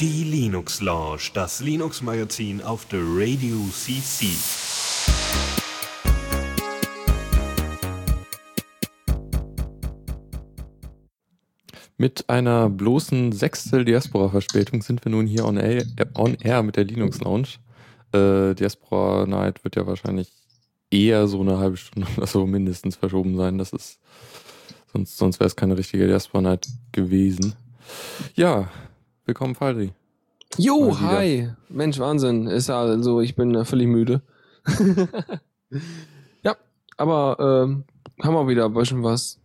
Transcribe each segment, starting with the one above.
Die Linux Lounge, das Linux Magazin auf der Radio CC. Mit einer bloßen Sechstel Diaspora-Verspätung sind wir nun hier on air, on air mit der Linux Lounge. Äh, Diaspora Night wird ja wahrscheinlich eher so eine halbe Stunde oder so mindestens verschoben sein. Das ist, sonst, sonst wäre es keine richtige Diaspora Night gewesen. Ja, willkommen, Fadri. Jo, hi. Mensch, Wahnsinn. Ist ja also, ich bin äh, völlig müde. ja, aber ähm, haben wir wieder ein bisschen was.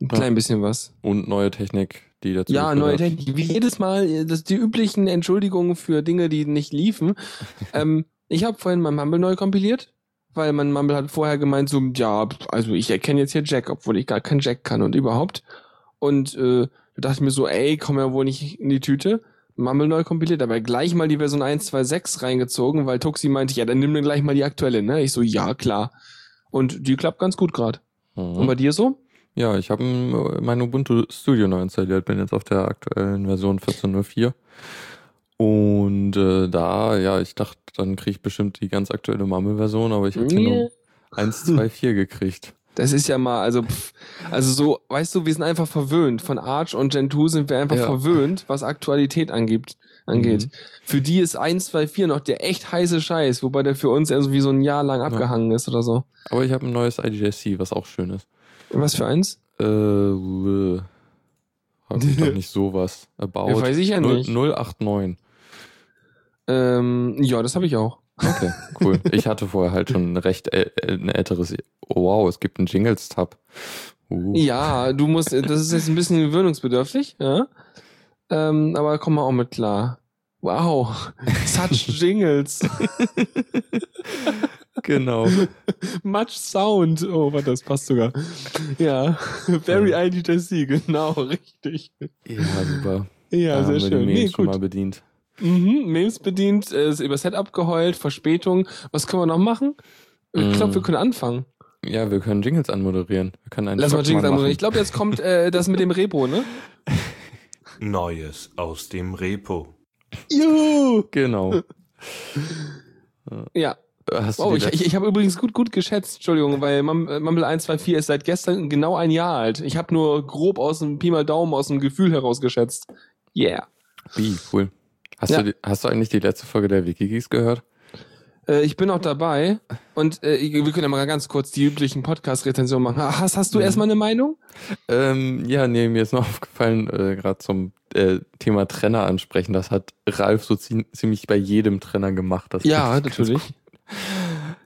Ein Ja. klein bisschen was. Und neue Technik, die dazu Ja, neue. Technik. Wie jedes Mal, äh, das die üblichen Entschuldigungen für Dinge, die nicht liefen. ähm, ich habe vorhin mein Mumble neu kompiliert, weil mein Mumble hat vorher gemeint, so, ja, also ich erkenne jetzt hier Jack, obwohl ich gar kein Jack kann und überhaupt. Und äh, da dachte ich mir so, ey, komm ja wohl nicht in die Tüte. Mumble neu kompiliert, aber gleich mal die Version 1.2.6 reingezogen, weil Tuxi meinte, ja, dann nimm mir gleich mal die aktuelle, ne? Ich so, ja, klar. Und die klappt ganz gut gerade. Und Mhm. bei dir so? Ja, ich habe mein Ubuntu Studio neu installiert, bin jetzt auf der aktuellen Version 14.04. Und äh, da, ja, ich dachte, dann kriege ich bestimmt die ganz aktuelle Mumble-Version, aber ich habe hier nur 1.2.4 gekriegt. Das ist ja mal, also, pff, also so, weißt du, wir sind einfach verwöhnt. Von Arch und Gen 2 sind wir einfach Ja. verwöhnt, was Aktualität angeht. angeht. Mhm. Für die ist 1, 2, 4 noch der echt heiße Scheiß, wobei der für uns irgendwie so ein Jahr lang abgehangen ist oder so. Aber ich habe ein neues IDJC, was auch schön ist. Was für eins? Äh, äh, hab ich doch nicht sowas. About Ja, weiß ich ja 0, nicht. 089. Ähm, ja, das habe ich auch. Okay, cool. ich hatte vorher halt schon ein recht äh, ein älteres. Oh, wow, es gibt einen Jingles-Tab. Uh. Ja, du musst, das ist jetzt ein bisschen gewöhnungsbedürftig, ja. Ähm, aber komm mal auch mit klar. Wow, such Jingles. Genau. Much Sound. Oh, warte, das passt sogar. Ja, very IDJC, genau, richtig. Ja, super. Ja, da sehr wir schön. Nee, schon mal gut. bedient. Mhm, Memes bedient, äh, ist über Setup geheult, Verspätung. Was können wir noch machen? Ich Mm. glaube, wir können anfangen. Ja, wir können Jingles anmoderieren. Wir können einen Lass mal Jingles anmoderieren. Ich glaube, jetzt kommt äh, das mit dem Repo, ne? Neues aus dem Repo. Juhu! Genau. Ja. Hast du Oh, die ich, ich, ich habe übrigens gut, gut geschätzt, Entschuldigung, weil äh, Mumble 124 ist seit gestern genau ein Jahr alt. Ich habe nur grob aus dem Pi mal Daumen, aus dem Gefühl heraus geschätzt. Yeah. Wie, cool. Hast, Ja. du, hast du eigentlich die letzte Folge der Wikigeeks gehört? Äh, ich bin auch dabei und äh, wir können ja mal ganz kurz die üblichen Podcast-Rezensionen machen. Hast, hast du Mhm. erstmal eine Meinung? Ähm, ja, nee, mir ist noch aufgefallen, äh, gerade zum äh, Thema Trenner ansprechen, das hat Ralf so zie ziemlich bei jedem Trenner gemacht. Das Ja, natürlich.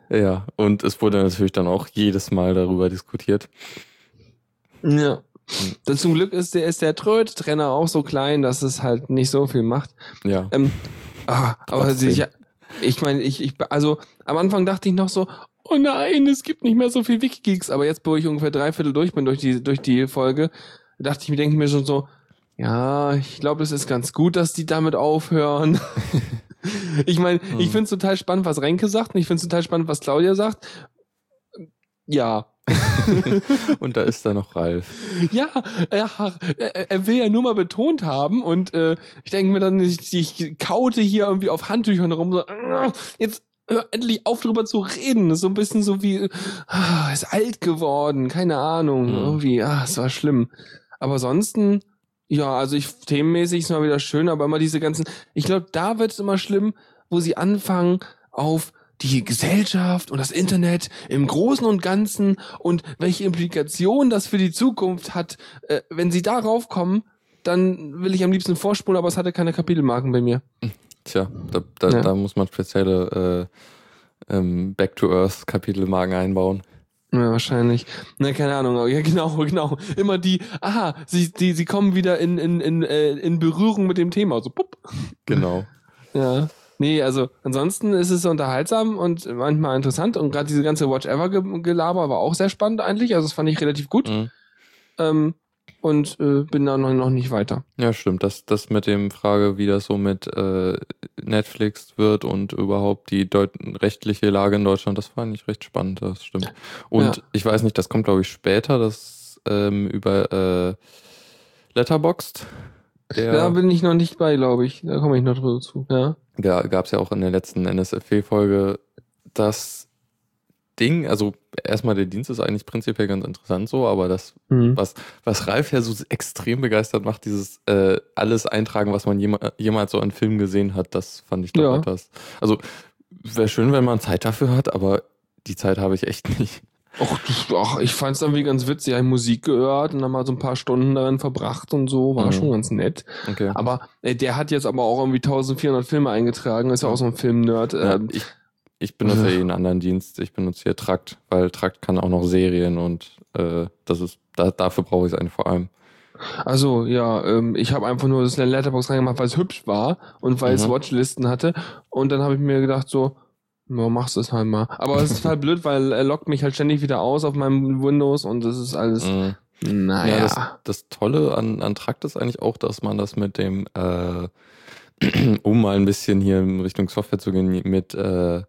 Ja, und es wurde natürlich dann auch jedes Mal darüber diskutiert. Ja. Das zum Glück ist der, ist der Tröd-Trenner auch so klein, dass es halt nicht so viel macht. Ja, Ähm, ah, aber ich, ich meine, ich, ich, also am Anfang dachte ich noch so, oh nein, es gibt nicht mehr so viel Wikigeeks, aber jetzt, wo ich ungefähr drei Viertel durch bin durch die, durch die Folge, dachte ich mir, denke ich mir schon so, ja, ich glaube, es ist ganz gut, dass die damit aufhören. ich meine, ich Hm. finde es total spannend, was Renke sagt, und ich finde es total spannend, was Claudia sagt. Ja, und da ist da noch Ralf. ja, er, er, will ja nur mal betont haben und äh, ich denke mir dann, ich, ich kaute hier irgendwie auf Handtüchern rum, so, "Ah, jetzt hör endlich auf drüber zu reden. Das ist so ein bisschen so wie, ah, ist alt geworden, keine Ahnung, Mhm. irgendwie, ah, es war schlimm. Aber ansonsten, ja, also ich, themenmäßig ist mal wieder schön, aber immer diese ganzen, ich glaube, da wird es immer schlimm, wo sie anfangen auf die Gesellschaft und das Internet im Großen und Ganzen und welche Implikationen das für die Zukunft hat. Äh, wenn sie darauf kommen, dann will ich am liebsten vorspulen, aber es hatte keine Kapitelmarken bei mir. Tja, da, da, Ja. da muss man spezielle äh, ähm, Back to Earth Kapitelmarken einbauen. Ja, wahrscheinlich. Na, keine Ahnung. aber Ja, genau, genau. Immer die, aha, sie, die, sie kommen wieder in, in, in, äh, in Berührung mit dem Thema. So, pupp. Genau. Ja. Nee, also ansonsten ist es unterhaltsam und manchmal interessant und gerade diese ganze Watch Ever Ge- Gelaber war auch sehr spannend eigentlich. Also das fand ich relativ gut. Mhm. Ähm, und äh, bin da noch, noch nicht weiter. Ja, stimmt. Das, das mit dem Frage, wie das so mit äh, Netflix wird und überhaupt die deut rechtliche Lage in Deutschland, das fand ich recht spannend, das stimmt. Und Ja. ich weiß nicht, das kommt, glaube ich, später, das ähm, über äh, Letterboxd. Der, Da bin ich noch nicht bei, glaube ich. Da komme ich noch drüber zu. Ja. Gab es ja auch in der letzten NSFW-Folge das Ding, also erstmal der Dienst ist eigentlich prinzipiell ganz interessant so, aber das, Mhm. was, was Ralf ja so extrem begeistert macht, dieses äh, alles eintragen, was man jema jemals so an Filmen gesehen hat, das fand ich doch Ja. etwas. Also wäre schön, wenn man Zeit dafür hat, aber die Zeit habe ich echt nicht. Och, ach, ich fand es irgendwie ganz witzig. Ich Musik gehört und dann mal so ein paar Stunden darin verbracht und so. War Mhm. schon ganz nett. Okay. Aber äh, der hat jetzt aber auch irgendwie 1400 Filme eingetragen. Ist ja auch so ein Film-Nerd. Ja, Ähm, ich, ich benutze eh einen anderen Dienst. Ich benutze hier Trakt, weil Trakt kann auch noch Serien und äh, das ist, da, dafür brauche ich es eigentlich vor allem. Also ja, ähm, ich habe einfach nur das in Letterbox reingemacht, weil es hübsch war und weil es Mhm. Watchlisten hatte. Und dann habe ich mir gedacht so, ja, machst du es halt mal. Aber es ist total blöd, weil er lockt mich halt ständig wieder aus auf meinem Windows und das ist alles, Mhm. naja. Ja, das, das Tolle an, an Trakt ist eigentlich auch, dass man das mit dem, äh, um mal ein bisschen hier in Richtung Software zu gehen, mit äh,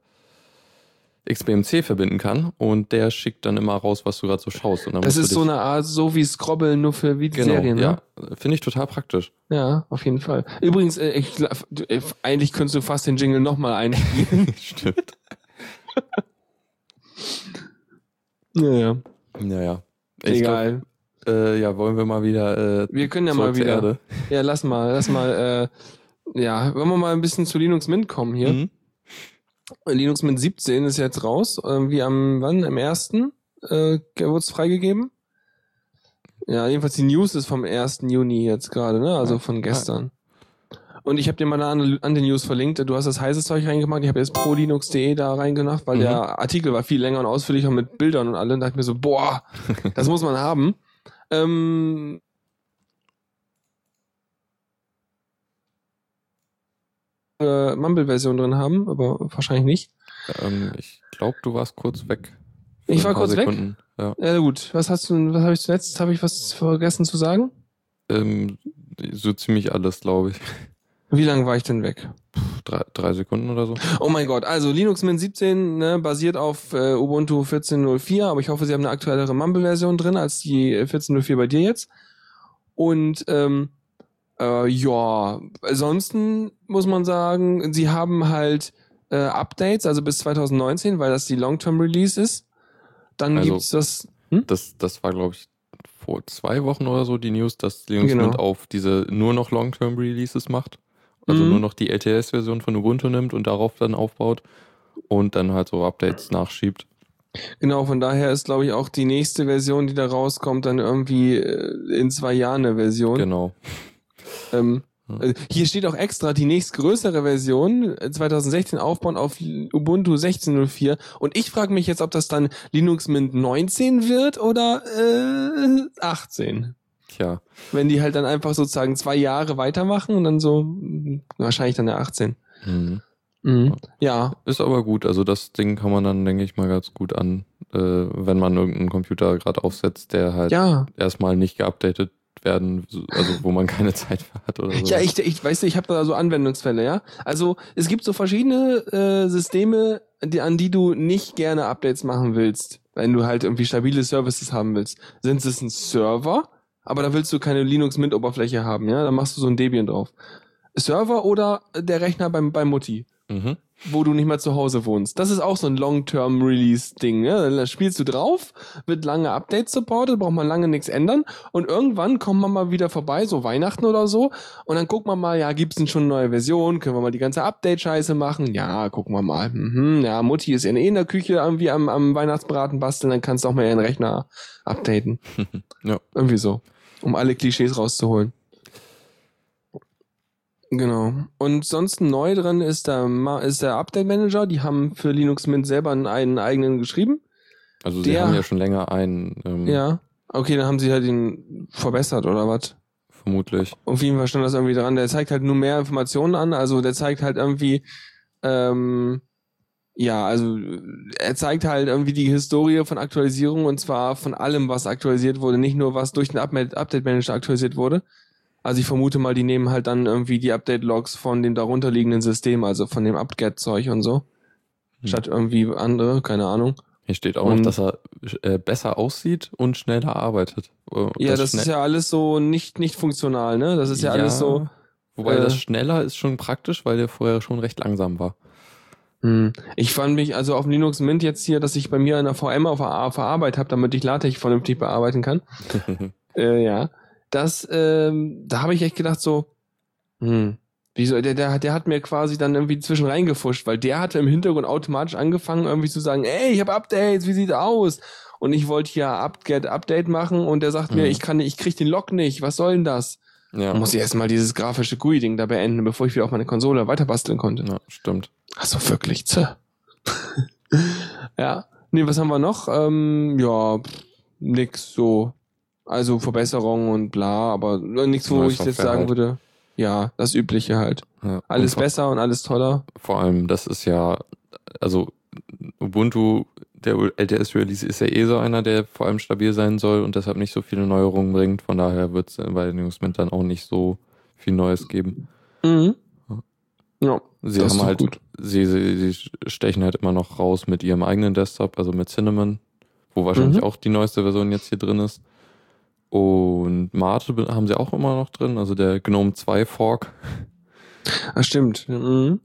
XBMC verbinden kann und der schickt dann immer raus, was du gerade so schaust. Das ist so eine Art, so wie Scrobbeln, nur für genau, Videoserien, ne? ja, finde ich total praktisch. Ja, auf jeden Fall. Übrigens, äh, ich, äh, eigentlich könntest du fast den Jingle nochmal einspielen. Stimmt. naja, Naja. Ich egal. Glaub, äh, ja, wollen wir mal wieder äh, Wir können ja mal wieder. Erde. Ja, lass mal, lass mal, äh, ja, wollen wir mal ein bisschen zu Linux Mint kommen hier. Mhm. Linux Mint 17 ist jetzt raus, irgendwie am, wann, am 1. Äh, wurde es freigegeben? Ja, jedenfalls die News ist vom 1. Juni jetzt gerade, ne? Also von gestern. Und ich habe dir mal an, an den News verlinkt. Du hast das heiße Zeug reingemacht. Ich habe jetzt prolinux.de da reingemacht, weil Mhm. der Artikel war viel länger und ausführlicher mit Bildern und allem. Da dachte ich mir so, boah, das muss man haben. Ähm, äh, Mumble-Version drin haben, aber wahrscheinlich nicht. Ähm, ich glaube, du warst kurz weg. Ich war kurz weg? Sekunden. Ja. Ja gut, was hast du, was habe ich zuletzt? Habe ich was vergessen zu sagen? Ähm, so ziemlich alles, glaube ich. Wie lange war ich denn weg? Drei, drei Sekunden oder so. Oh mein Gott, also Linux Mint 17 ne, basiert auf äh, Ubuntu 14.04, aber ich hoffe, sie haben eine aktuellere Mumble-Version drin als die äh, 14.04 bei dir jetzt. Und ähm, äh, ja, ansonsten muss man sagen, sie haben halt äh, Updates, also bis 2019, weil das die Long-Term-Release ist. Dann Also- gibt's das. Hm? Das, das war, glaube ich, vor zwei Wochen oder so die News, dass Linux Genau. Mint auf diese nur noch Long-Term-Releases macht. Also Mhm. nur noch die LTS-Version von Ubuntu nimmt und darauf dann aufbaut und dann halt so Updates nachschiebt. Genau, von daher ist, glaube ich, auch die nächste Version, die da rauskommt, dann irgendwie äh, in zwei Jahren eine Version. Genau. Ähm, Ja. äh, hier steht auch extra die nächstgrößere Version, äh, 2016 aufbauen auf Ubuntu 16.04. Und ich frage mich jetzt, ob das dann Linux Mint 19 wird oder äh, 18. Tja, Wenn die halt dann einfach sozusagen zwei Jahre weitermachen und dann so, mh, wahrscheinlich dann der 18. mhm. Mhm. Ja, ist aber gut. Also das Ding kann man dann, denke ich mal, ganz gut an, äh, wenn man irgendeinen Computer gerade aufsetzt, der halt ja. erstmal nicht geupdatet werden, also wo man keine Zeit für hat oder so. Ja, ich, ich weißt du, ich habe da so Anwendungsfälle, ja. Also es gibt so verschiedene äh, Systeme, die, an die du nicht gerne Updates machen willst, wenn du halt irgendwie stabile Services haben willst. Sind es ein Server, aber da willst du keine Linux Mint Oberfläche haben, ja? Da machst du so ein Debian drauf. Server oder der Rechner beim bei Mutti, Mhm. Wo du nicht mal zu Hause wohnst. Das ist auch so ein Long-Term Release Ding, ja? Da spielst du drauf, wird lange Updates supported, braucht man lange nichts ändern und irgendwann kommt man mal wieder vorbei, so Weihnachten oder so und dann guckt man mal, ja, gibt's denn schon eine neue Version? Können wir mal die ganze Update-Scheiße machen? Ja, gucken wir mal. Mhm, ja, Mutti ist ja eh in der Küche irgendwie am, am Weihnachtsbraten basteln, dann kannst du auch mal ihren Rechner updaten. Ja. Irgendwie so. Um alle Klischees rauszuholen. Genau. Und sonst neu drin ist der, ist der Update Manager. Die haben für Linux Mint selber einen, eigenen geschrieben. Also sie Der- haben ja schon länger einen, ähm, Ja. Okay, dann haben sie halt ihn verbessert oder was? vermutlich. Auf jeden Fall stand das irgendwie dran. Der zeigt halt nur mehr Informationen an. Also der zeigt halt irgendwie, ähm, ja, also er zeigt halt irgendwie die Historie von Aktualisierung und zwar von allem, was aktualisiert wurde, nicht nur was durch den Update Manager aktualisiert wurde. Also ich vermute mal, die nehmen halt dann irgendwie die Update-Logs von dem darunterliegenden System, also von dem apt-get-Zeug und so. Hm. Statt irgendwie andere, keine Ahnung. Hier steht auch Und- noch, dass er äh, besser aussieht und schneller arbeitet. Äh, Ja, das, ist schnell- ja alles so nicht, nicht funktional, ne? Das ist ja, alles so. Wobei äh, das schneller ist schon praktisch, weil der vorher schon recht langsam war. Hm. Ich fand mich also auf Linux Mint jetzt hier, dass ich bei mir eine VM auf der, auf der Arbeit habe, damit ich LaTeX vernünftig bearbeiten kann. Äh, ja. Das, ähm, da habe ich echt gedacht so, hm, wieso, der, der, der hat mir quasi dann irgendwie zwischen reingefuscht, weil der hatte im Hintergrund automatisch angefangen, irgendwie zu sagen, ey, ich habe Updates, wie sieht's aus? Und ich wollte hier Up-Get Update machen und der sagt mir, Mhm. ich kann ich krieg den Log nicht, was soll denn das? ja. Dann muss ich erstmal dieses grafische GUI-Ding da beenden, bevor ich wieder auf meine Konsole weiter basteln konnte. ja, stimmt. Achso, wirklich, zäh. ja. Nee, was haben wir noch? Ähm, ja, nix so. Also Verbesserungen und bla, aber nichts, wo Neue ich jetzt sagen halt. würde, ja, das Übliche halt. Ja. Alles Und besser und alles toller. vor allem, das ist ja, also Ubuntu, der LTS-Release ist ja eh so einer, der vor allem stabil sein soll und deshalb nicht so viele Neuerungen bringt. Von daher wird es bei Linux Mint dann auch nicht so viel Neues geben. Mhm. Ja, Sie Das ist haben halt, gut. sie, sie, sie stechen halt immer noch raus mit ihrem eigenen Desktop, also mit Cinnamon, wo wahrscheinlich Mhm. auch die neueste Version jetzt hier drin ist. Und Mate be- haben sie auch immer noch drin, also der GNOME 2 Fork. ah, stimmt. Mhm.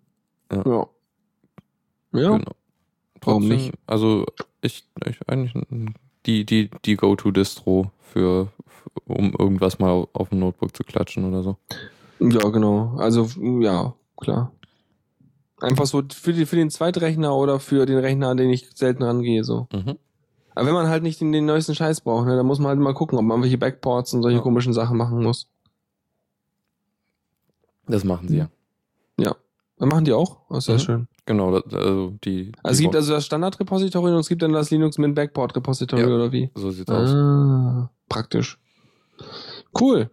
Ja. Ja. Ja. Genau. Warum nicht? Also ich, ich eigentlich die, die, die Go-To-Distro für, für, um irgendwas mal auf dem Notebook zu klatschen oder so. Ja, genau. Also, ja, klar. Einfach so für, die, für den Zweitrechner oder für den Rechner, an den ich selten rangehe, so. Mhm. Aber wenn man halt nicht den, den neuesten Scheiß braucht, ne, dann muss man halt mal gucken, ob man welche Backports und solche Ja. komischen Sachen machen muss. Das machen sie ja. Dann machen die auch? Oh, sehr Mhm. schön. Genau, das, also die. Also es gibt also das Standard-Repository und es gibt dann das Linux Mint Backport Repository Ja. oder wie? so sieht's aus. Ah, praktisch. Cool.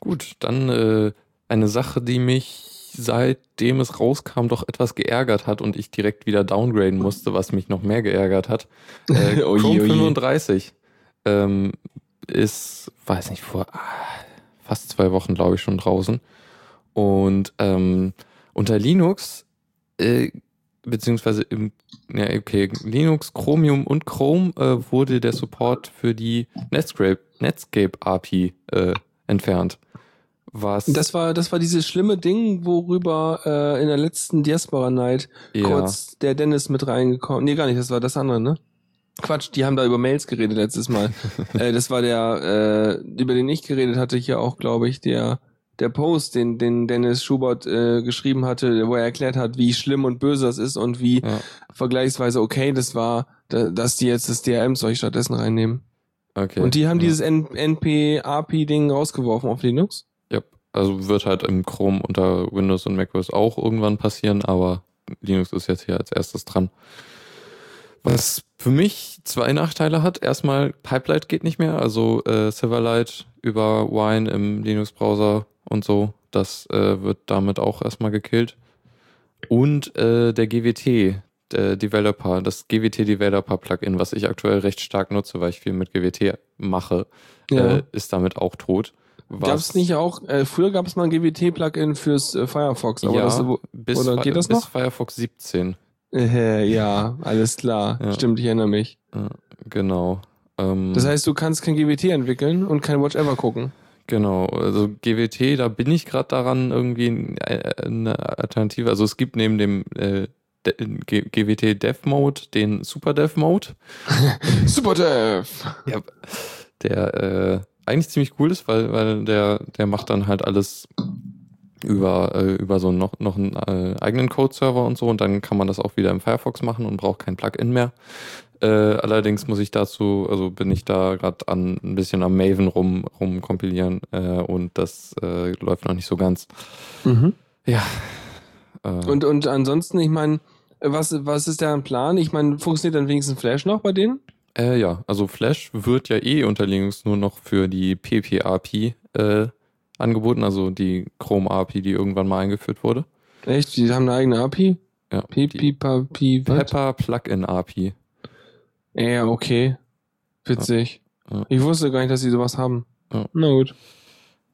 Gut, dann äh, eine Sache, die mich seitdem es rauskam doch etwas geärgert hat und ich direkt wieder downgraden musste, was mich noch mehr geärgert hat. Äh, Oje, Chrome oje. 35 ähm, ist, weiß nicht, vor ah, fast zwei Wochen, glaube ich, schon draußen. Und ähm, unter Linux, äh, beziehungsweise im, ja, okay, Linux, Chromium und Chrome äh, wurde der Support für die Netscape, Netscape API äh, entfernt. Was Das war, das war dieses schlimme Ding, worüber äh, in der letzten Diaspora Night ja, kurz der Dennis mit reingekommen. Nee, gar nicht, das war das andere, ne? Quatsch, die haben da über Mails geredet letztes Mal. äh, das war der, äh, über den ich geredet hatte, hier auch, glaube ich, der, der Post, den, den Dennis Schubert äh, geschrieben hatte, wo er erklärt hat, wie schlimm und böse das ist und wie ja, vergleichsweise okay das war, da, dass die jetzt das DRM-Zeug stattdessen reinnehmen. okay. Und die haben ja. dieses NP-API-Ding rausgeworfen auf Linux. Also wird halt im Chrome unter Windows und macOS auch irgendwann passieren, aber Linux ist jetzt hier als erstes dran. Was für mich zwei Nachteile hat. Erstmal, Pipelight geht nicht mehr, also äh, Silverlight über Wine im Linux-Browser und so. Das äh, wird damit auch erstmal gekillt. Und äh, der GWT, der Developer, das GWT Developer Plugin, was ich aktuell recht stark nutze, weil ich viel mit GWT mache, Ja. äh, ist damit auch tot. Gab es nicht auch, äh, früher gab es mal ein GWT-Plugin fürs äh, Firefox, aber ja, das, wo- bis, oder geht das bis noch? Firefox 17. äh, ja, alles klar. Ja. Stimmt, ich erinnere mich. Genau. Ähm, Das heißt, du kannst kein GWT entwickeln und kein Watch Ever gucken. genau. Also GWT, da bin ich gerade daran, irgendwie äh, eine Alternative. Also es gibt neben dem äh, De- GWT Dev Mode den Super Dev Mode, Super Dev! ja, der äh, eigentlich ziemlich cool ist, weil, weil der, der macht dann halt alles über, äh, über so noch, noch einen äh, eigenen Code-Server und so und dann kann man das auch wieder im Firefox machen und braucht kein Plugin mehr. Äh, allerdings muss ich dazu, also bin ich da gerade an ein bisschen am Maven rum, rumkompilieren äh, und das äh, läuft noch nicht so ganz. Mhm. Ja. Äh, Und, und ansonsten, ich meine, was, was ist deren Plan? Ich meine, funktioniert dann wenigstens Flash noch bei denen? Äh, ja, also Flash wird ja eh unter Linux nur noch für die PP-API äh, angeboten, also die Chrome-API, die irgendwann mal eingeführt wurde. Echt? Die haben eine eigene API? Ja, was? Pepper Plugin-API. Ja, okay. Witzig. Ja. Ja. Ich wusste gar nicht, dass sie sowas haben. Ja. Na gut.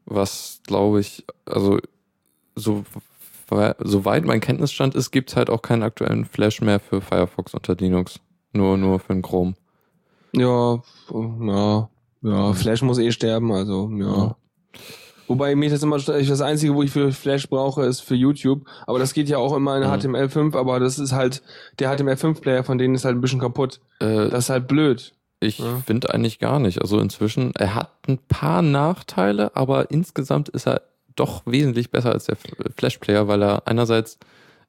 was glaube ich, also so soweit mein Kenntnisstand ist, gibt es halt auch keinen aktuellen Flash mehr für Firefox unter Linux. Nur, nur für den Chrome. Ja, ja, ja, Flash muss eh sterben, also ja. Ja. Wobei mir das immer das einzige, wo ich für Flash brauche, ist für YouTube. Aber das geht ja auch immer in Mhm. HTML5, aber das ist halt, der HTML5-Player von denen ist halt ein bisschen kaputt. Äh, Das ist halt blöd. ich ja. finde eigentlich gar nicht. Also inzwischen, er hat ein paar Nachteile, aber insgesamt ist er doch wesentlich besser als der F- Flash-Player, weil er einerseits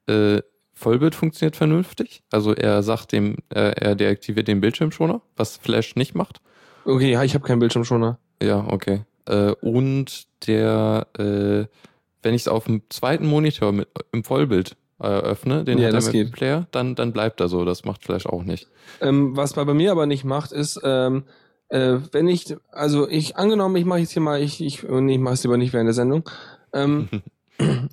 äh, Vollbild funktioniert vernünftig. Also er sagt dem, äh, er deaktiviert den Bildschirmschoner, was Flash nicht macht. Okay, ja, ich habe keinen Bildschirmschoner. Ja, okay. Äh, und der, äh, wenn ich es auf dem zweiten Monitor mit, im Vollbild äh, öffne, den Ja, das HTML geht. Player, dann, dann bleibt er so. Das macht Flash auch nicht. Ähm, was bei bei mir aber nicht macht, ist, ähm, äh, wenn ich, also ich, angenommen, ich mache jetzt hier mal, ich, ich, nee, ich mache es lieber nicht während der Sendung. Ähm,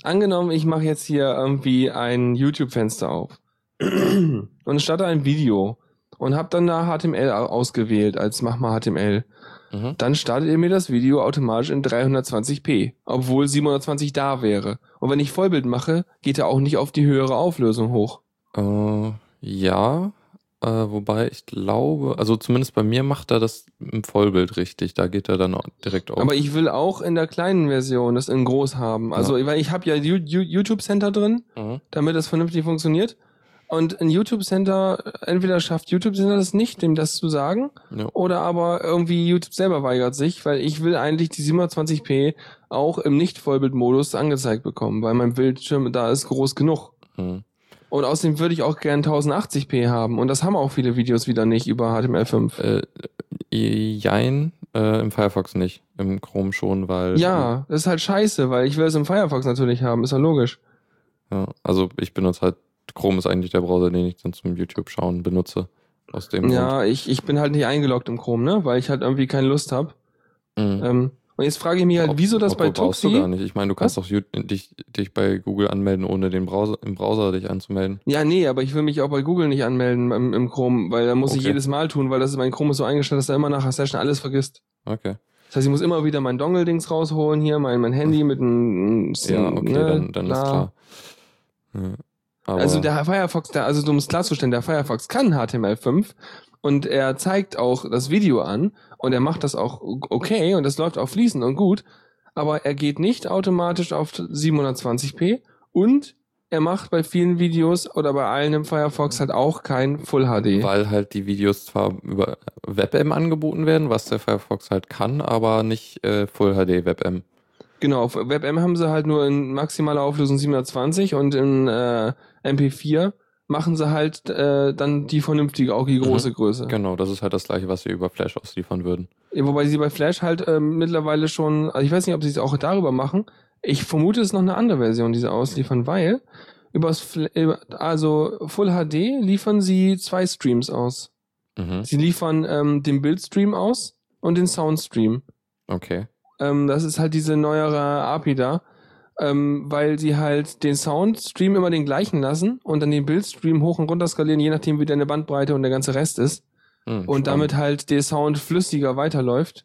angenommen, ich mache jetzt hier irgendwie ein YouTube-Fenster auf und starte ein Video und habe dann da HTML au- ausgewählt als mach mal HTML. Mhm. Dann startet ihr mir das Video automatisch in 320p, obwohl 720 da wäre. Und wenn ich Vollbild mache, geht er auch nicht auf die höhere Auflösung hoch. Äh, ja, äh, wobei ich glaube, also zumindest bei mir macht er das im Vollbild richtig. Da geht er dann direkt auf. Aber ich will auch in der kleinen Version das in groß haben. Also, weil ich habe ja YouTube Center drin, Mhm. damit das vernünftig funktioniert. Und ein YouTube Center, entweder schafft YouTube Center das nicht, dem das zu sagen, Ja. oder aber irgendwie YouTube selber weigert sich, weil ich will eigentlich die 720p auch im Nicht-Vollbild-Modus angezeigt bekommen, weil mein Bildschirm da ist groß genug. Mhm. Und außerdem würde ich auch gern 1080p haben. Und das haben auch viele Videos wieder nicht über HTML5. Äh, jein, äh, im Firefox nicht. Im Chrome schon, weil. Ja, das ist halt scheiße, weil ich will es im Firefox natürlich haben, ist ja logisch. Ja, also ich benutze halt, Chrome ist eigentlich der Browser, den ich dann zum YouTube schauen benutze. Aus dem Ja, ich, ich bin halt nicht eingeloggt im Chrome, ne? Weil ich halt irgendwie keine Lust habe. Mhm. Ähm, und jetzt frage ich mich halt, Ob- wieso das obwohl bei brauchst du Tuxi... gar nicht. Ich meine, du kannst doch dich, dich bei Google anmelden, ohne den Browser, im Browser dich anzumelden. Ja, nee, aber ich will mich auch bei Google nicht anmelden im, im Chrome, weil da muss ich Okay. jedes Mal tun, weil das ist, mein Chrome ist so eingestellt, dass er immer nach der Session alles vergisst. Okay. Das heißt, ich muss immer wieder mein Dongle-Dings rausholen hier, mein, mein Handy mit einem... Ja, okay, dann, dann ist klar. Ja. Also der Firefox, der, also um es klarzustellen, der Firefox kann HTML5 und er zeigt auch das Video an und er macht das auch okay und das läuft auch fließend und gut, aber er geht nicht automatisch auf 720p und er macht bei vielen Videos oder bei allen im Firefox halt auch kein Full HD. weil halt die Videos zwar über WebM angeboten werden, was der Firefox halt kann, aber nicht äh, Full HD WebM. Genau, auf WebM haben sie halt nur in maximaler Auflösung 720 und in äh, MP4 machen sie halt äh, dann die vernünftige, auch die große Größe. Genau, das ist halt das gleiche, was wir über Flash ausliefern würden. Ja, Wobei sie bei Flash halt ähm, mittlerweile schon, also ich weiß nicht, ob sie es auch darüber machen. Ich vermute, es ist noch eine andere Version, die sie ausliefern, weil übers also Full HD liefern sie zwei Streams aus. Mhm. Sie liefern ähm, den Bildstream aus und den Soundstream. Okay. Ähm, das ist halt diese neuere API da, ähm, weil sie halt den Soundstream immer den gleichen lassen und dann den Bildstream hoch und runter skalieren, je nachdem wie deine Bandbreite und der ganze Rest ist Hm, und spannend. damit halt der Sound flüssiger weiterläuft.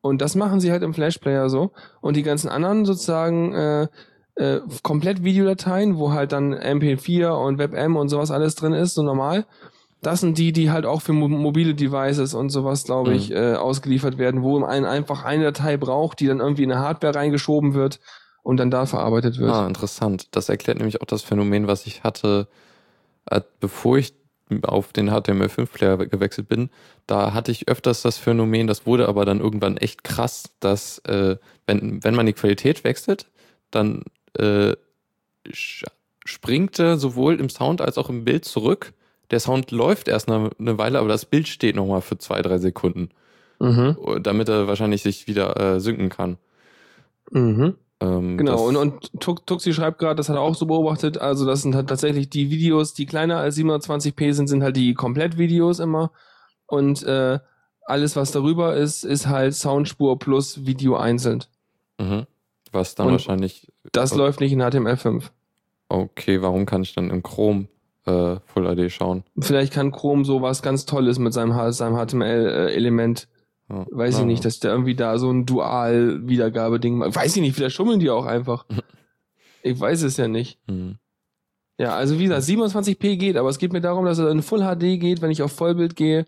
Und das machen sie halt im Flash-Player so. Und die ganzen anderen sozusagen äh, äh, komplett Videodateien, wo halt dann MP4 und WebM und sowas alles drin ist, so normal. Das sind die, die halt auch für mo mobile Devices und sowas, glaube Mhm. ich, äh, ausgeliefert werden, wo man einfach eine Datei braucht, die dann irgendwie in eine Hardware reingeschoben wird und dann da verarbeitet wird. Ah, interessant. Das erklärt nämlich auch das Phänomen, was ich hatte, äh, bevor ich auf den HTML5-Player gewechselt bin. Da hatte ich öfters das Phänomen, das wurde aber dann irgendwann echt krass, dass äh, wenn, wenn man die Qualität wechselt, dann äh, springt er sowohl im Sound als auch im Bild zurück. Der Sound läuft erst eine, eine Weile, aber das Bild steht nochmal für zwei, drei Sekunden, Mhm. damit er wahrscheinlich sich wieder äh, synken kann. Mhm. Ähm, Genau, und, und Tux- Tuxi schreibt gerade, das hat er auch so beobachtet, also das sind halt tatsächlich die Videos, die kleiner als 720p sind, sind halt die Komplettvideos immer. Und äh, alles, was darüber ist, ist halt Soundspur plus Video einzeln. Mhm. Was dann Und wahrscheinlich. Das Oh. läuft nicht in HTML5. Okay, warum kann ich dann im Chrome äh, Full HD schauen? Vielleicht kann Chrome sowas ganz Tolles mit seinem, seinem HTML-Element. Ja. Weiß ich nicht, dass der irgendwie da so ein Dual-Wiedergabeding macht. Weiß ich nicht, vielleicht schummeln die auch einfach. Ich weiß es ja nicht. Hm. Ja, also wie gesagt, 27p geht, aber es geht mir darum, dass er in Full HD geht, wenn ich auf Vollbild gehe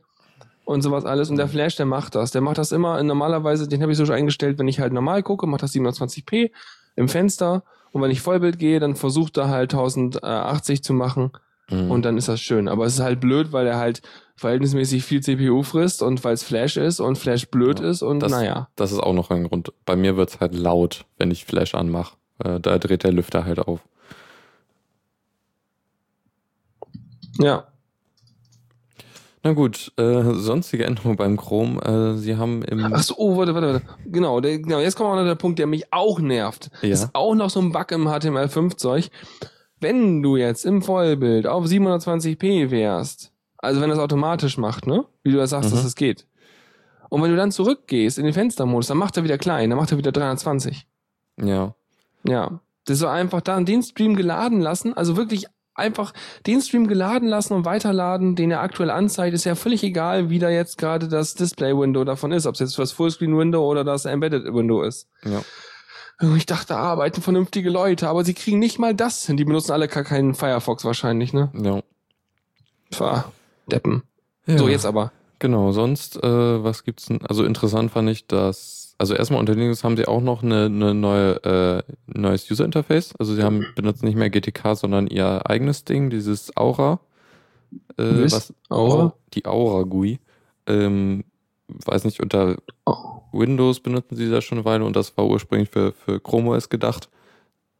und sowas alles. Und der Flash, der macht das. Der macht das immer normalerweise, den habe ich so schon eingestellt, wenn ich halt normal gucke, macht das 720p im Fenster. Und wenn ich Vollbild gehe, dann versucht er halt 1080 zu machen. Hm. Und dann ist das schön. Aber es ist halt blöd, weil er halt verhältnismäßig viel CPU frisst und weil es Flash ist und Flash blöd Ja, ist und das- naja. Das ist auch noch ein Grund. Bei mir wird's halt laut, wenn ich Flash anmache. Äh, da dreht der Lüfter halt auf. Ja. Na gut, äh, sonstige Änderungen beim Chrome. Äh, sie haben im. Ach so, oh, warte, warte, warte. Genau, der, genau, jetzt kommt auch noch der Punkt, der mich auch nervt. Ja. Ist auch noch so ein Bug im HTML5-Zeug. Wenn du jetzt im Vollbild auf 720p wärst, also wenn das automatisch macht, ne? Wie du ja sagst, Mhm. dass es geht. Und wenn du dann zurückgehst in den Fenstermodus, dann macht er wieder klein, dann macht er wieder 320. ja. Ja. Das soll einfach dann den Stream geladen lassen, also wirklich einfach den Stream geladen lassen und weiterladen, den er aktuell anzeigt, ist ja völlig egal, wie da jetzt gerade das Display-Window davon ist, ob es jetzt das Fullscreen-Window oder das Embedded-Window ist. Ja. Ich dachte, da arbeiten vernünftige Leute, aber sie kriegen nicht mal das hin. Die benutzen alle gar keinen Firefox wahrscheinlich, ne? Ja. Pfah, Deppen. ja. So, jetzt aber. Genau, sonst, äh, was gibt's denn? Also interessant fand ich, dass, also erstmal unter Linux haben sie auch noch eine, eine neue, äh, neues User Interface. Also sie haben, benutzen nicht mehr GTK, sondern ihr eigenes Ding, dieses Aura. Äh, was, Aura? Die Aura GUI. Ähm, weiß nicht, unter Oh. Windows benutzen sie das schon eine Weile und das war ursprünglich für, für Chrome OS gedacht.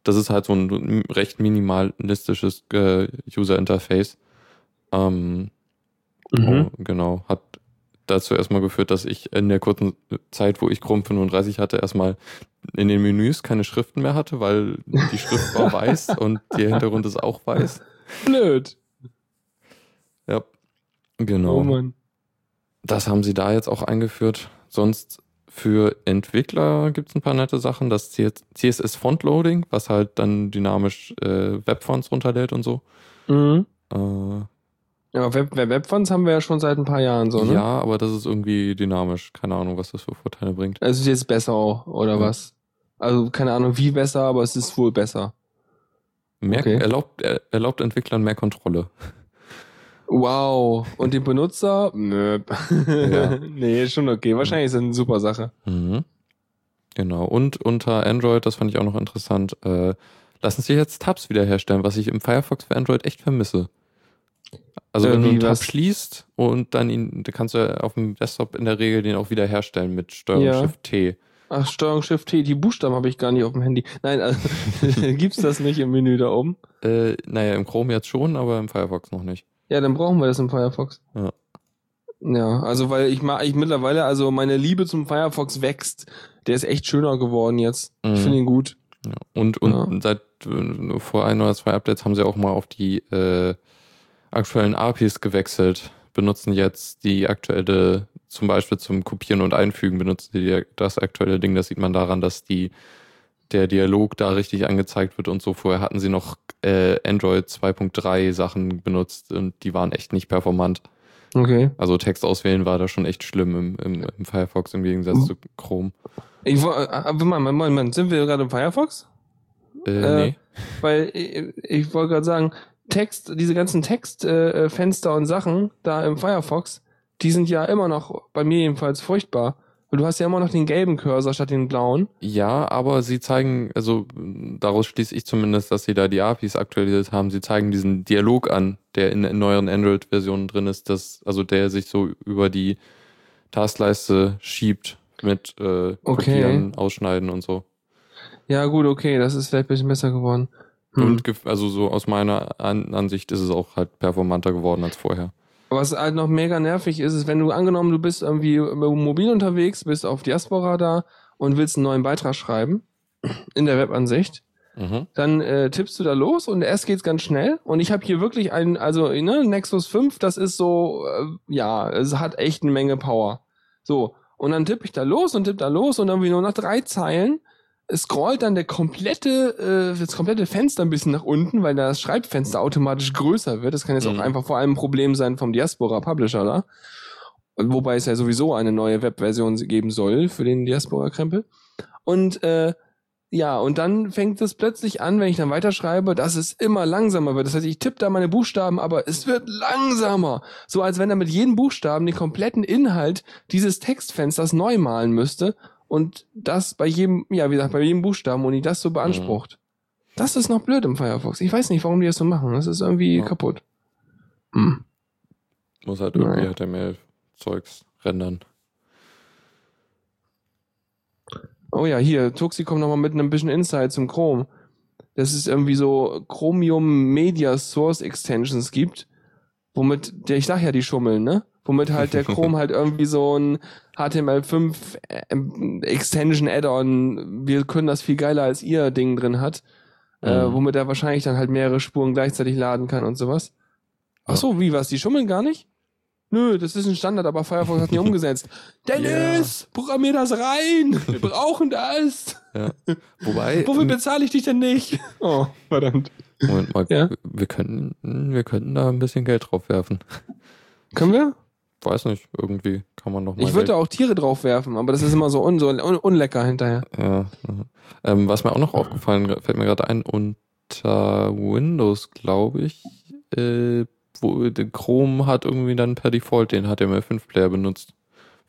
Das ist halt so ein recht minimalistisches äh, User Interface. Ähm, Mhm. Oh, genau. Hat dazu erstmal geführt, dass ich in der kurzen Zeit, wo ich Chrome 35 hatte, erstmal in den Menüs keine Schriften mehr hatte, weil die Schrift war weiß und der Hintergrund ist auch weiß. Blöd. Ja. Genau. Oh Mann. Das haben sie da jetzt auch eingeführt. Sonst für Entwickler gibt es ein paar nette Sachen. Das CSS Font Loading, was halt dann dynamisch äh, Webfonts runterlädt und so. Mhm. Äh, Ja, Web, Web Webfonts haben wir ja schon seit ein paar Jahren so, ne? Ja, aber das ist irgendwie dynamisch. Keine Ahnung, was das für Vorteile bringt. Es ist jetzt besser auch, oder Ja. was? Also keine Ahnung wie besser, aber es ist wohl besser. Mehr, Okay. erlaubt, er- erlaubt Entwicklern mehr Kontrolle. Wow. Und den Benutzer? Nö. Ja. nee, ist schon okay. Wahrscheinlich ist das eine super Sache. Mhm. Genau. Und unter Android, das fand ich auch noch interessant, äh, lassen sich jetzt Tabs wiederherstellen, was ich im Firefox für Android echt vermisse. Also wenn du einen Tab schließt und dann ihn, da kannst du auf dem Desktop in der Regel den auch wiederherstellen mit Steuerung Ja. Shift T. Ach, Steuerung Shift T, die Buchstaben habe ich gar nicht auf dem Handy. Nein, also, gibt's das nicht im Menü da oben? Äh, naja, im Chrome jetzt schon, aber im Firefox noch nicht. Ja, dann brauchen wir das im Firefox. Ja. Ja, also weil ich mag ich mittlerweile, also meine Liebe zum Firefox wächst. Der ist echt schöner geworden jetzt. Ich Mhm. finde ihn gut. Ja. Und, und Ja. seit äh, vor ein oder zwei Updates haben sie auch mal auf die äh, aktuellen APIs gewechselt. Benutzen jetzt die aktuelle, zum Beispiel zum Kopieren und Einfügen, benutzen die das aktuelle Ding. Das sieht man daran, dass die der Dialog da richtig angezeigt wird und so. Vorher hatten sie noch äh, Android 2.3 Sachen benutzt und die waren echt nicht performant. Okay. Also Text auswählen war da schon echt schlimm im, im, im Firefox im Gegensatz Mhm. zu Chrome. Ich äh, äh, Moment, Moment, Moment, sind wir gerade im Firefox? Äh, Äh, nee. Weil ich, ich wollte gerade sagen, Text, diese ganzen Textfenster äh, und Sachen da im Firefox, die sind ja immer noch bei mir jedenfalls furchtbar. Weil du hast ja immer noch den gelben Cursor statt den blauen. Ja, aber sie zeigen, also daraus schließe ich zumindest, dass sie da die APIs aktualisiert haben. Sie zeigen diesen Dialog an, der in, in neueren Android-Versionen drin ist, dass, also der sich so über die Taskleiste schiebt mit äh, Okay. Kopieren, Ausschneiden und so. Ja, gut, okay, das ist vielleicht ein bisschen besser geworden. Hm. Und also so aus meiner An Ansicht ist es auch halt performanter geworden als vorher. Was halt noch mega nervig ist, ist, wenn du angenommen, du bist irgendwie mobil unterwegs, bist auf Diaspora da und willst einen neuen Beitrag schreiben in der Webansicht, Mhm. dann äh, tippst du da los und erst geht's ganz schnell. Und ich habe hier wirklich einen, also ne, Nexus 5, das ist so, äh, ja, es hat echt eine Menge Power. So, und dann tippe ich da los und tippe da los und irgendwie nur nach drei Zeilen scrollt dann der komplette, äh, das komplette Fenster ein bisschen nach unten, weil das Schreibfenster automatisch größer wird. Das kann jetzt Mhm. auch einfach vor allem ein Problem sein vom Diaspora Publisher da. Wobei es ja sowieso eine neue Webversion geben soll für den Diaspora-Krempel. Und äh, Ja, und dann fängt es plötzlich an, wenn ich dann weiterschreibe, dass es immer langsamer wird. Das heißt, ich tippe da meine Buchstaben, aber es wird langsamer. So als wenn er mit jedem Buchstaben den kompletten Inhalt dieses Textfensters neu malen müsste und das bei jedem, ja, wie gesagt, bei jedem Buchstaben und die das so beansprucht. Das ist noch blöd im Firefox. Ich weiß nicht, warum die das so machen. Das ist irgendwie Ja. kaputt. Hm. Muss halt irgendwie Naja. HTML-Zeugs rendern. Oh ja, hier, Tuxi kommt nochmal mit einem bisschen Insight zum Chrome. Dass es irgendwie so Chromium Media Source Extensions gibt, womit, der, ich sag ja, die schummeln, ne? Womit halt der Chrome halt irgendwie so ein HTML5 ähm, Extension Add-on, wir können das viel geiler als ihr Ding drin hat, äh, Mhm. womit er wahrscheinlich dann halt mehrere Spuren gleichzeitig laden kann und sowas. Ach so, wie was? Die schummeln gar nicht? Nö, das ist ein Standard, aber Firefox hat nie umgesetzt. Dennis, programmier das rein! Wir brauchen das! Ja. Wobei, Wofür bezahle ich dich denn nicht? Oh, verdammt. Moment mal, Ja? wir könnten, wir könnten da ein bisschen Geld drauf werfen. Können wir? Weiß nicht, irgendwie kann man noch mal Ich würde da auch Tiere drauf werfen, aber das ist immer so, un so un unlecker hinterher. Ja, ja. Ähm, was mir auch noch aufgefallen, fällt mir gerade ein, unter Windows, glaube ich, äh, wo der Chrome hat irgendwie dann per Default den HTML5-Player benutzt.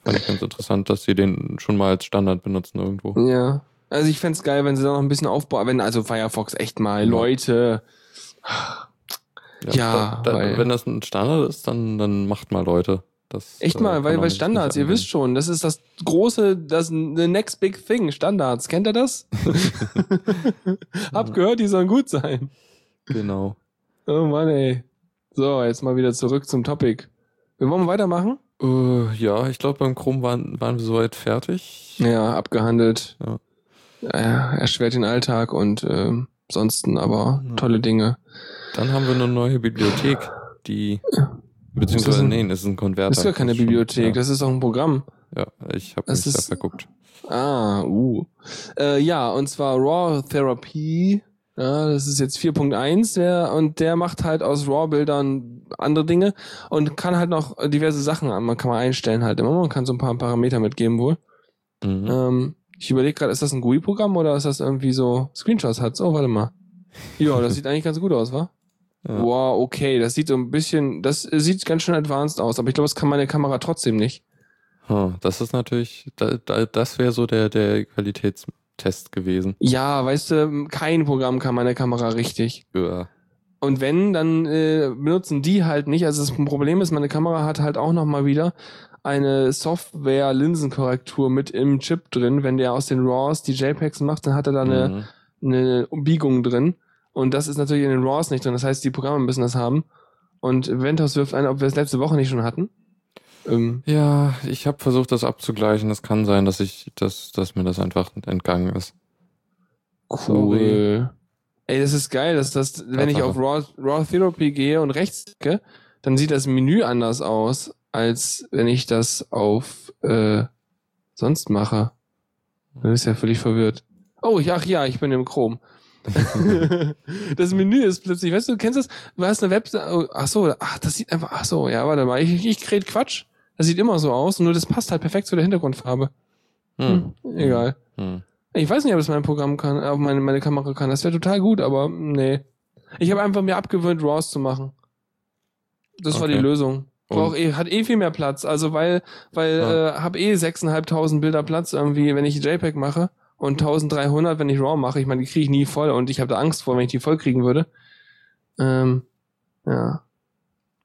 Fand ich ganz interessant, dass sie den schon mal als Standard benutzen irgendwo. Ja. Also ich fänd's geil, wenn sie da noch ein bisschen aufbauen, wenn also Firefox echt mal, Ja. Leute. Ja, da, da, weil- wenn das ein Standard ist, dann, dann macht mal Leute. Das, Echt äh, mal, weil, weil Standards, ihr wisst schon, das ist das große, das the next big thing, Standards. Kennt ihr das? Hab gehört, die sollen gut sein. Genau. Oh Mann, ey. So, jetzt mal wieder zurück zum Topic. Wir wollen weitermachen? Äh, ja, ich glaube, beim Chrome waren, waren wir soweit fertig. Ja, abgehandelt. Ja. Ja, erschwert den Alltag und ähm, sonsten aber Ja. tolle Dinge. Dann haben wir eine neue Bibliothek, die. Beziehungsweise, ein- nee, das ist ein Konverter. Das ist gar keine Bibliothek, Ja, das ist auch ein Programm. ja ich habe mich da ist- verguckt. Ah, uh. Äh, ja, und zwar Raw Therapy. Ja, das ist jetzt 4.1 der, und der macht halt aus RAW-Bildern andere Dinge und kann halt noch diverse Sachen an. Man kann mal einstellen halt immer. Man kann so ein paar Parameter mitgeben wohl. Mhm. Ähm, ich überlege gerade, ist das ein GUI-Programm oder ist das irgendwie so Screenshots hat? Oh, warte mal. Ja, das sieht eigentlich ganz gut aus, wa? Ja. Wow, okay, das sieht so ein bisschen, das sieht ganz schön advanced aus, aber ich glaube, das kann meine Kamera trotzdem nicht. Hm, das ist natürlich, da, da, das wäre so der, der Qualitätstest gewesen. Ja, weißt du, kein Programm kann meine Kamera richtig. Ja. Und wenn, dann äh, benutzen die halt nicht. Also das Problem ist, meine Kamera hat halt auch noch mal wieder eine Software-Linsenkorrektur mit im Chip drin. Wenn der aus den RAWs die JPEGs macht, dann hat er da eine, Mhm. eine Biegung drin. Und das ist natürlich in den RAWs nicht drin. Das heißt, die Programme müssen das haben. Und Ventos wirft ein, ob wir es letzte Woche nicht schon hatten. Ähm, Ja, ich habe versucht, das abzugleichen. Es kann sein, dass ich, dass, dass mir das einfach entgangen ist. cool. Sorry. Ey, das ist geil, dass das, wenn ich auf Raw, Raw Therapy gehe und rechts klicke, dann sieht das Menü anders aus, als wenn ich das auf äh, sonst mache. Du bist ja völlig verwirrt. Oh, ich, ach ja, ich bin im Chrome. das Menü ist plötzlich, weißt du, du kennst das? Du hast eine Webseite, oh, ach so, ach, das sieht einfach, ach so, ja, warte mal, ich, ich kret Quatsch. Das sieht immer so aus, nur das passt halt perfekt zu der Hintergrundfarbe. Hm. Hm, egal. Hm. Ich weiß nicht, ob das mein Programm kann, ob meine, meine Kamera kann. Das wäre total gut, aber nee. Ich habe einfach mir abgewöhnt, RAWs zu machen. Das war die Okay. Lösung. Brauch eh, hat eh viel mehr Platz. Also weil, weil Ja. äh, hab eh 6.500 Bilder Platz irgendwie, wenn ich JPEG mache und 1300, wenn ich RAW mache. Ich meine, die kriege ich nie voll und ich habe da Angst vor, wenn ich die voll kriegen würde. Ähm, ja.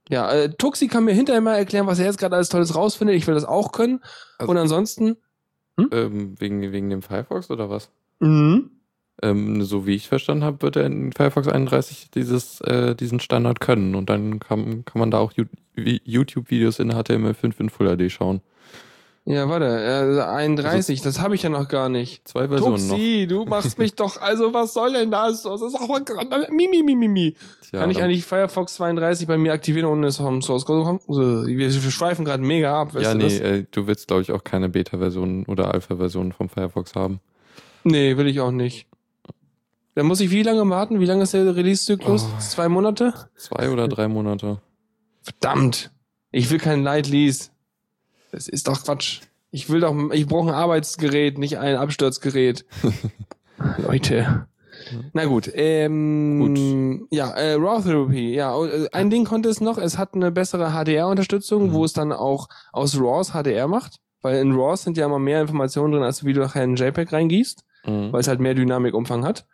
Ja, äh, Tuxi kann mir hinterher mal erklären, was er jetzt gerade alles Tolles rausfindet. Ich will das auch können. Also- und ansonsten. Ähm, wegen, wegen dem Firefox oder was? Mhm. Ähm, so wie ich verstanden habe, wird er in Firefox 31 dieses, äh, diesen Standard können und dann kann, kann man da auch YouTube-Videos in HTML5 in Full HD schauen. Ja, warte, äh, 31, das habe ich ja noch gar nicht. Zwei Versionen noch. Tuxi, du machst mich doch, also was soll denn das? Das ist auch mal Mimi, Mimi, Mimi. Tja, Kann ich eigentlich Firefox 32 bei mir aktivieren, ohne es vom Source Code? Also, Wir schweifen gerade mega ab, Ja, du nee, das? äh, du willst, glaube ich, auch keine Beta-Version oder Alpha-Version vom Firefox haben. Nee, will ich auch nicht. Dann muss ich wie lange warten? Wie lange ist der Release-Zyklus? Oh. Zwei Monate? Zwei oder drei Monate. Verdammt. Ich will kein Light Lease. Das ist doch Quatsch. Ich will doch, ich brauche ein Arbeitsgerät, nicht ein Absturzgerät. Leute. Na gut, ähm, ja, äh, Raw Therapy, ja, äh, ein Ding konnte es noch, es hat eine bessere HDR-Unterstützung, Mhm. wo es dann auch aus RAWs HDR macht, weil in RAWs sind ja immer mehr Informationen drin, als wie du nachher in JPEG reingießt, Mhm. weil es halt mehr Dynamikumfang hat.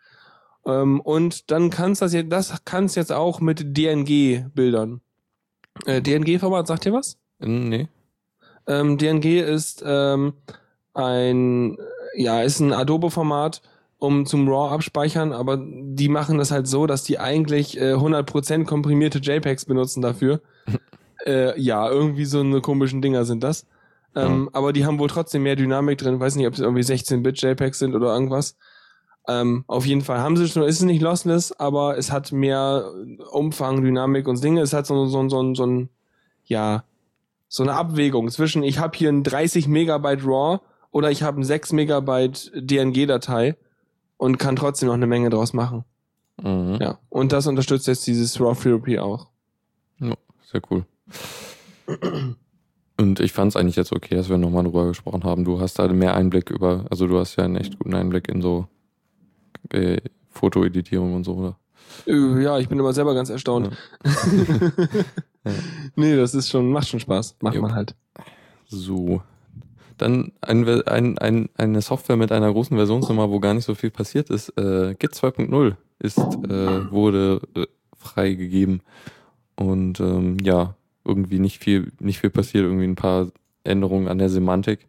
Ähm, und dann kannst das jetzt, das kannst jetzt auch mit DNG-Bildern. Äh, DNG-Format, sagt ihr was? Nee. Ähm, DNG ist ähm, ein, ja, ist ein Adobe-Format, um zum RAW abspeichern, aber die machen das halt so, dass die eigentlich äh, 100% komprimierte JPEGs benutzen dafür. äh, ja, irgendwie so eine komischen Dinger sind das. Ähm, Aber die haben wohl trotzdem mehr Dynamik drin. Weiß nicht, ob es irgendwie 16-Bit JPEGs sind oder irgendwas. Ähm, auf jeden Fall haben sie schon, ist es nicht lossless, aber es hat mehr Umfang, Dynamik und Dinge. Es hat so, so, so, so ein, ja, so eine Abwägung zwischen, ich habe hier ein 30 Megabyte RAW oder ich habe ein 6 Megabyte DNG-Datei und kann trotzdem noch eine Menge draus machen. Mhm. Ja. Und das unterstützt jetzt dieses RAW Therapy auch. Ja, sehr cool. Und ich fand es eigentlich jetzt okay, dass wir nochmal drüber gesprochen haben. Du hast da mehr Einblick über, also du hast ja einen echt guten Einblick in so äh, Fotoeditierung und so, oder? Äh, Ja, ich bin immer selber ganz erstaunt. Ja. Nee, das ist schon, macht schon Spaß. Macht Jo. man halt. So. Dann ein, ein, ein, eine Software mit einer großen Versionsnummer, wo gar nicht so viel passiert ist. Äh, Git 2.0 ist, äh, wurde äh, freigegeben. Und ähm, ja, irgendwie nicht viel, nicht viel passiert, irgendwie ein paar Änderungen an der Semantik.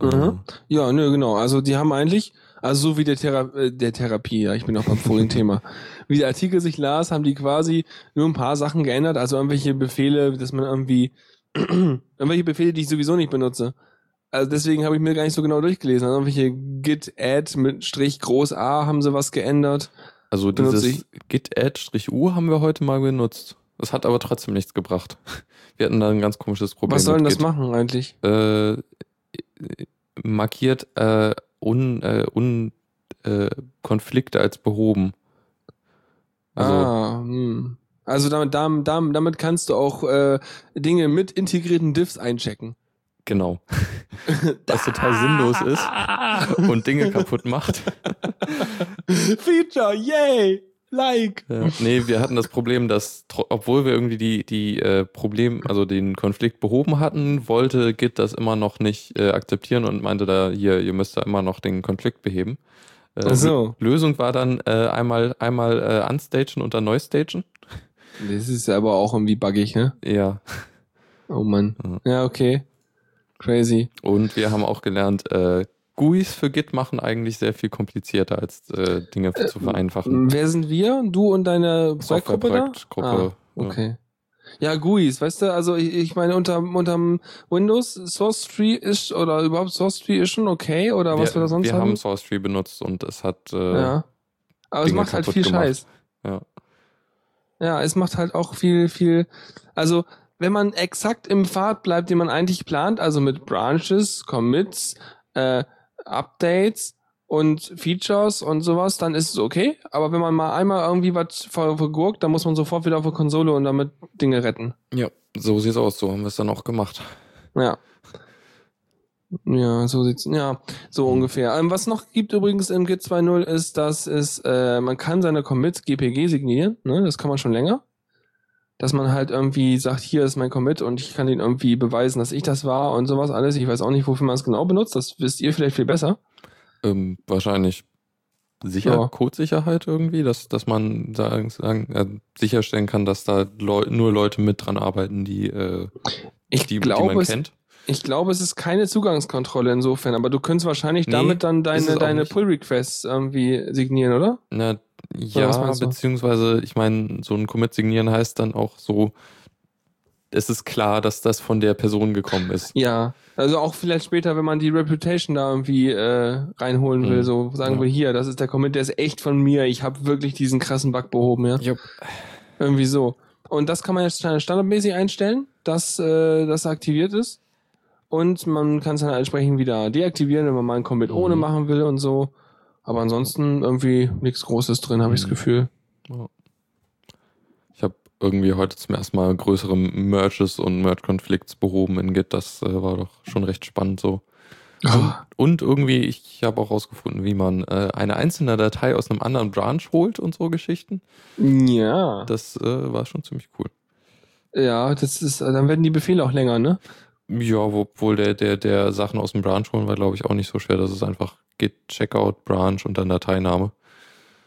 Mhm. Ja, nö, genau. Also die haben eigentlich, also so wie der, Thera äh, der Therapie, ja, ich bin auch beim vorigen Thema. Wie der Artikel sich las, haben die quasi nur ein paar Sachen geändert, also irgendwelche Befehle, dass man irgendwie, irgendwelche Befehle, die ich sowieso nicht benutze. Also deswegen habe ich mir gar nicht so genau durchgelesen. Also irgendwelche git add mit Strich groß A haben sie was geändert. Also dieses git add-u haben wir heute mal benutzt. Das hat aber trotzdem nichts gebracht. Wir hatten da ein ganz komisches Problem. was soll denn das machen eigentlich? Äh, markiert äh, un, äh, un äh, Konflikte als behoben. Also ah, hm. Also damit, damit, damit, damit kannst du auch äh, Dinge mit integrierten Diffs einchecken. genau. Was total sinnlos ist und Dinge kaputt macht. Feature, yay! Like! Ja. Nee, wir hatten das Problem, dass, obwohl wir irgendwie die, die äh, Problem, also den Konflikt behoben hatten, wollte Git das immer noch nicht äh, akzeptieren und meinte da, hier, ihr müsst da immer noch den Konflikt beheben. Äh, Ach so. Lösung war dann äh, einmal, einmal äh, unstagen und dann neu stagen. Das ist aber auch irgendwie buggig, ne? Ja. Oh Mann. Ja, okay. Crazy. Und wir haben auch gelernt, äh, GUIs für Git machen eigentlich sehr viel komplizierter, als äh, Dinge zu vereinfachen. Wer sind wir? Du und deine Projektgruppe da? Softwareprojektgruppe, Ah, okay. Ja, GUIs, weißt du, also ich, ich meine, unter, unterm Windows Source Tree ist, oder überhaupt Source Tree ist schon okay, oder was wir da sonst wir haben? haben Source Tree benutzt und es hat äh, ja. Aber es Dinge macht halt viel gemacht. Scheiß. Ja. Ja, es macht halt auch viel, viel, also, wenn man exakt im Pfad bleibt, den man eigentlich plant, also mit Branches, Commits, äh, Updates und Features und sowas, dann ist es okay. Aber wenn man mal einmal irgendwie was ver vergurkt, dann muss man sofort wieder auf die Konsole und damit Dinge retten. ja, so sieht's aus. So haben wir es dann auch gemacht. Ja. Ja, so sieht's, ja, so ungefähr. Ähm, was noch gibt übrigens im Git 2.0 ist, dass es, äh, man kann seine Commits GPG signieren, ne, das kann man schon länger. Dass man halt irgendwie sagt, hier ist mein Commit und ich kann ihn irgendwie beweisen, dass ich das war und sowas alles. Ich weiß auch nicht, wofür man es genau benutzt, das wisst ihr vielleicht viel besser. Ähm, wahrscheinlich sicher, Ja. Codesicherheit irgendwie, dass, dass man sagen, sagen, äh, sicherstellen kann, dass da Leu nur Leute mit dran arbeiten, die, äh, Ich die, die glaube, man es, kennt. Ich glaube, es ist keine Zugangskontrolle insofern, aber du könntest wahrscheinlich Nee, damit dann deine, deine. Pull-Requests irgendwie signieren, oder? Na, ja, du? beziehungsweise, ich meine, so ein Commit signieren heißt dann auch so, es ist klar, dass das von der Person gekommen ist. Ja, also auch vielleicht später, wenn man die Reputation da irgendwie äh, reinholen will, Mhm. so sagen Ja. wir hier, das ist der Commit, der ist echt von mir, ich habe wirklich diesen krassen Bug behoben, ja. Jupp. Irgendwie so. Und das kann man jetzt standardmäßig einstellen, dass äh, das aktiviert ist. Und man kann es dann entsprechend wieder deaktivieren, wenn man mal einen Commit Mhm. ohne machen will und so. Aber ansonsten irgendwie nichts Großes drin, habe ich das Mhm. Gefühl. Ich habe irgendwie heute zum ersten Mal größere Merges und Merge-Konflikts behoben in Git. Das äh, war doch schon recht spannend so. Ah, Und irgendwie, ich habe auch rausgefunden, wie man äh, eine einzelne Datei aus einem anderen Branch holt und so Geschichten. ja. Das äh, war schon ziemlich cool. Ja, das ist, dann werden die Befehle auch länger, ne? Ja, obwohl der, der, der Sachen aus dem Branch holen war, glaube ich, auch nicht so schwer. Das ist einfach Git, Checkout, Branch und dann Dateiname.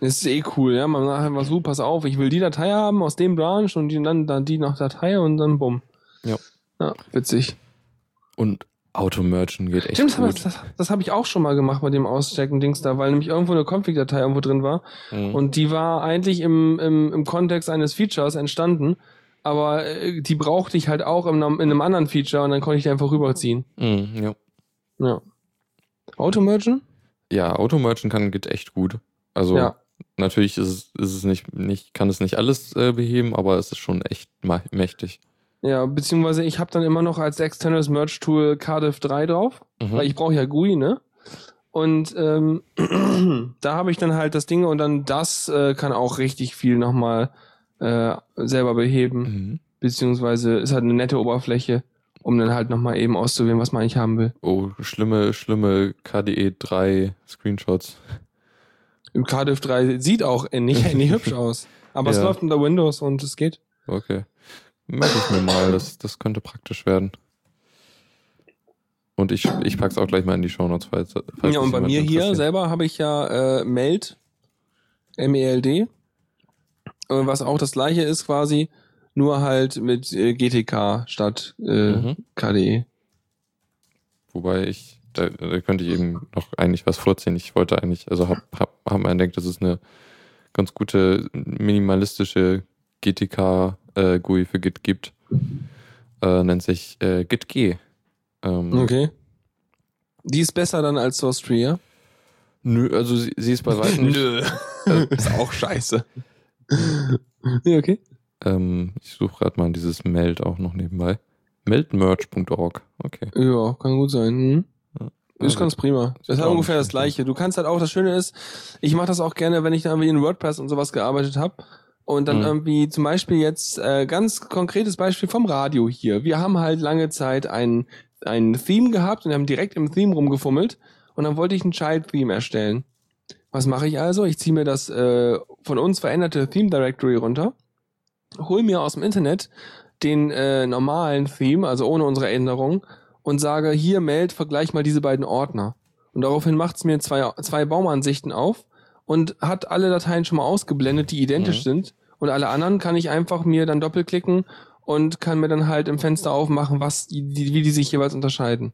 Das ist eh cool, ja. Man sagt einfach so, pass auf, ich will die Datei haben aus dem Branch und die, dann, dann die nach Datei und dann bumm. Ja. Ja, witzig. Und Automergen geht echt Stimmt, das, gut. das, das habe ich auch schon mal gemacht mit dem Auschecken-Dings da, weil nämlich irgendwo eine Config-Datei irgendwo drin war Mhm. und die war eigentlich im, im, im Kontext eines Features entstanden, aber äh, die brauchte ich halt auch in einem, in einem anderen Feature und dann konnte ich die einfach rüberziehen. Mhm, ja. Ja. Automergen? ja, Automergen kann geht echt gut. Also Ja. natürlich ist es, ist es nicht, nicht, kann es nicht alles äh, beheben, aber es ist schon echt mächtig. Ja, beziehungsweise ich habe dann immer noch als externes Merge-Tool Cardiff 3 drauf. Mhm. weil ich brauche ja GUI, ne? Und ähm, da habe ich dann halt das Ding und dann das äh, kann auch richtig viel nochmal äh, selber beheben, Mhm. beziehungsweise ist halt eine nette Oberfläche, um dann halt nochmal eben auszuwählen, was man eigentlich haben will. Oh, schlimme, schlimme KDE 3 Screenshots. Im Cardiff 3 sieht auch nicht, nicht hübsch aus, aber es Ja. läuft unter Windows und es geht. Okay. Merke ich mir mal, das, das könnte praktisch werden. Und ich, ich pack's auch gleich mal in die Shownotes, falls, falls ja, und bei mir hier selber habe ich ja äh, Meld, M-E-L-D, was auch das gleiche ist quasi, nur halt mit äh, GTK statt äh, Mhm. KDE. Wobei ich, da, da könnte ich eben noch eigentlich was vorziehen. Ich wollte eigentlich, also hab, hab, hab mir entdeckt, dass es eine ganz gute minimalistische GTK äh, für Git gibt. Äh, nennt sich äh, GitG. Ähm, Okay. Die ist besser dann als Source Tree, ja? Nö, also sie, sie ist bei weitem nicht. Nö. ist auch scheiße. Ja, okay. Ähm, ich suche gerade mal dieses Meld auch noch nebenbei. Meldmerge.org. Okay. Ja, kann gut sein. Hm. Ja. Ist Ja, ganz prima. Das ist halt ungefähr das gleiche. Du kannst halt auch, das Schöne ist, ich mache das auch gerne, wenn ich dann irgendwie in WordPress und sowas gearbeitet habe. Und dann Mhm. irgendwie zum Beispiel jetzt äh, ganz konkretes Beispiel vom Radio hier. Wir haben halt lange Zeit ein, ein Theme gehabt und haben direkt im Theme rumgefummelt und dann wollte ich ein Child-Theme erstellen. Was mache ich also? Ich ziehe mir das äh, von uns veränderte Theme Directory runter, hol mir aus dem Internet den äh, normalen Theme, also ohne unsere Änderung, und sage, hier meld, vergleich mal diese beiden Ordner. Und daraufhin macht es mir zwei, zwei Baumansichten auf und hat alle Dateien schon mal ausgeblendet, die identisch Mhm. sind. Und alle anderen kann ich einfach mir dann doppelklicken und kann mir dann halt im Fenster aufmachen, was die, die, wie die sich jeweils unterscheiden.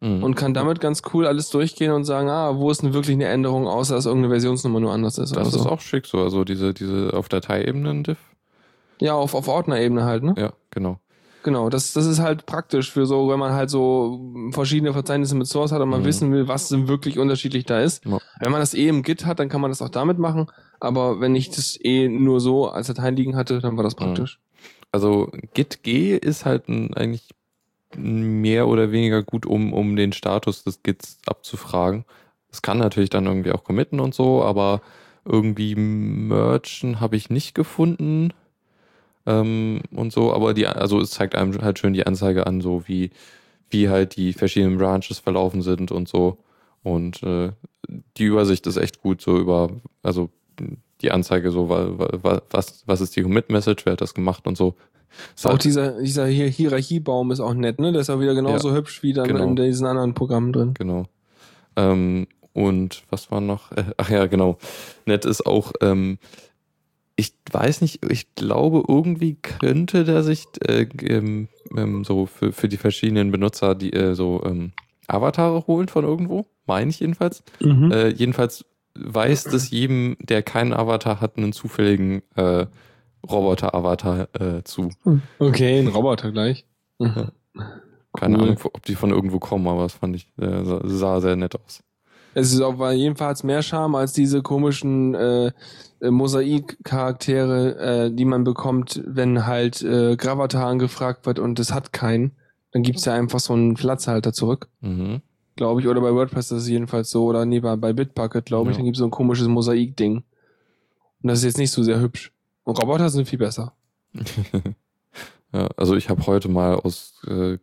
Mhm. Und kann damit ganz cool alles durchgehen und sagen, ah, wo ist denn wirklich eine Änderung, außer dass irgendeine Versionsnummer nur anders ist. das oder ist so. auch schick so, also diese, diese auf Dateiebenen-Diff. Ja, auf, auf Ordnerebene halt, ne? Ja, genau. Genau, das, das ist halt praktisch für so, wenn man halt so verschiedene Verzeichnisse mit Source hat und man Mhm. wissen will, was denn wirklich unterschiedlich da ist. Ja. Wenn man das eh im Git hat, dann kann man das auch damit machen. Aber wenn ich das eh nur so als Dateien liegen hatte, dann war das praktisch. Also GitG ist halt ein, eigentlich mehr oder weniger gut, um, um den Status des Gits abzufragen. Es kann natürlich dann irgendwie auch committen und so, aber irgendwie merchen habe ich nicht gefunden. Ähm, und so, aber die, also es zeigt einem halt schön die Anzeige an, so wie, wie halt die verschiedenen Branches verlaufen sind und so. Und äh, die Übersicht ist echt gut, so über, also die Anzeige, so wa- wa- was, was ist die Commit-Message, wer hat das gemacht und so. Ist Auch dieser, dieser hier Hierarchiebaum ist auch nett, ne? Der ist auch wieder genauso hübsch wie dann genau. in diesen anderen Programmen drin. Genau. Ähm, und was war noch? Äh, ach ja, genau. Nett ist auch, ähm, ich weiß nicht, ich glaube, irgendwie könnte der sich äh, ähm, ähm, so für, für die verschiedenen Benutzer die äh, so ähm, Avatare holen von irgendwo, meine ich jedenfalls. Mhm. Äh, jedenfalls weiß das jedem, der keinen Avatar hat, einen zufälligen äh, Roboter-Avatar äh, zu. Okay, ein Roboter gleich. Keine Cool. Ahnung, ob die von irgendwo kommen, aber das fand ich, äh, sah- sehr nett aus. Es ist auf jedenfalls mehr Charme als diese komischen äh, äh, Mosaik-Charaktere, äh, die man bekommt, wenn halt äh, Gravatar angefragt wird und es hat keinen. Dann gibt's ja einfach so einen Platzhalter zurück, Mhm. glaube ich. Oder bei WordPress ist es jedenfalls so. Oder nee, bei, bei Bitbucket, glaube ich. Ja. Dann gibt's so ein komisches Mosaik-Ding. Und das ist jetzt nicht so sehr hübsch. Und Roboter sind viel besser. ja, also ich habe heute mal aus äh,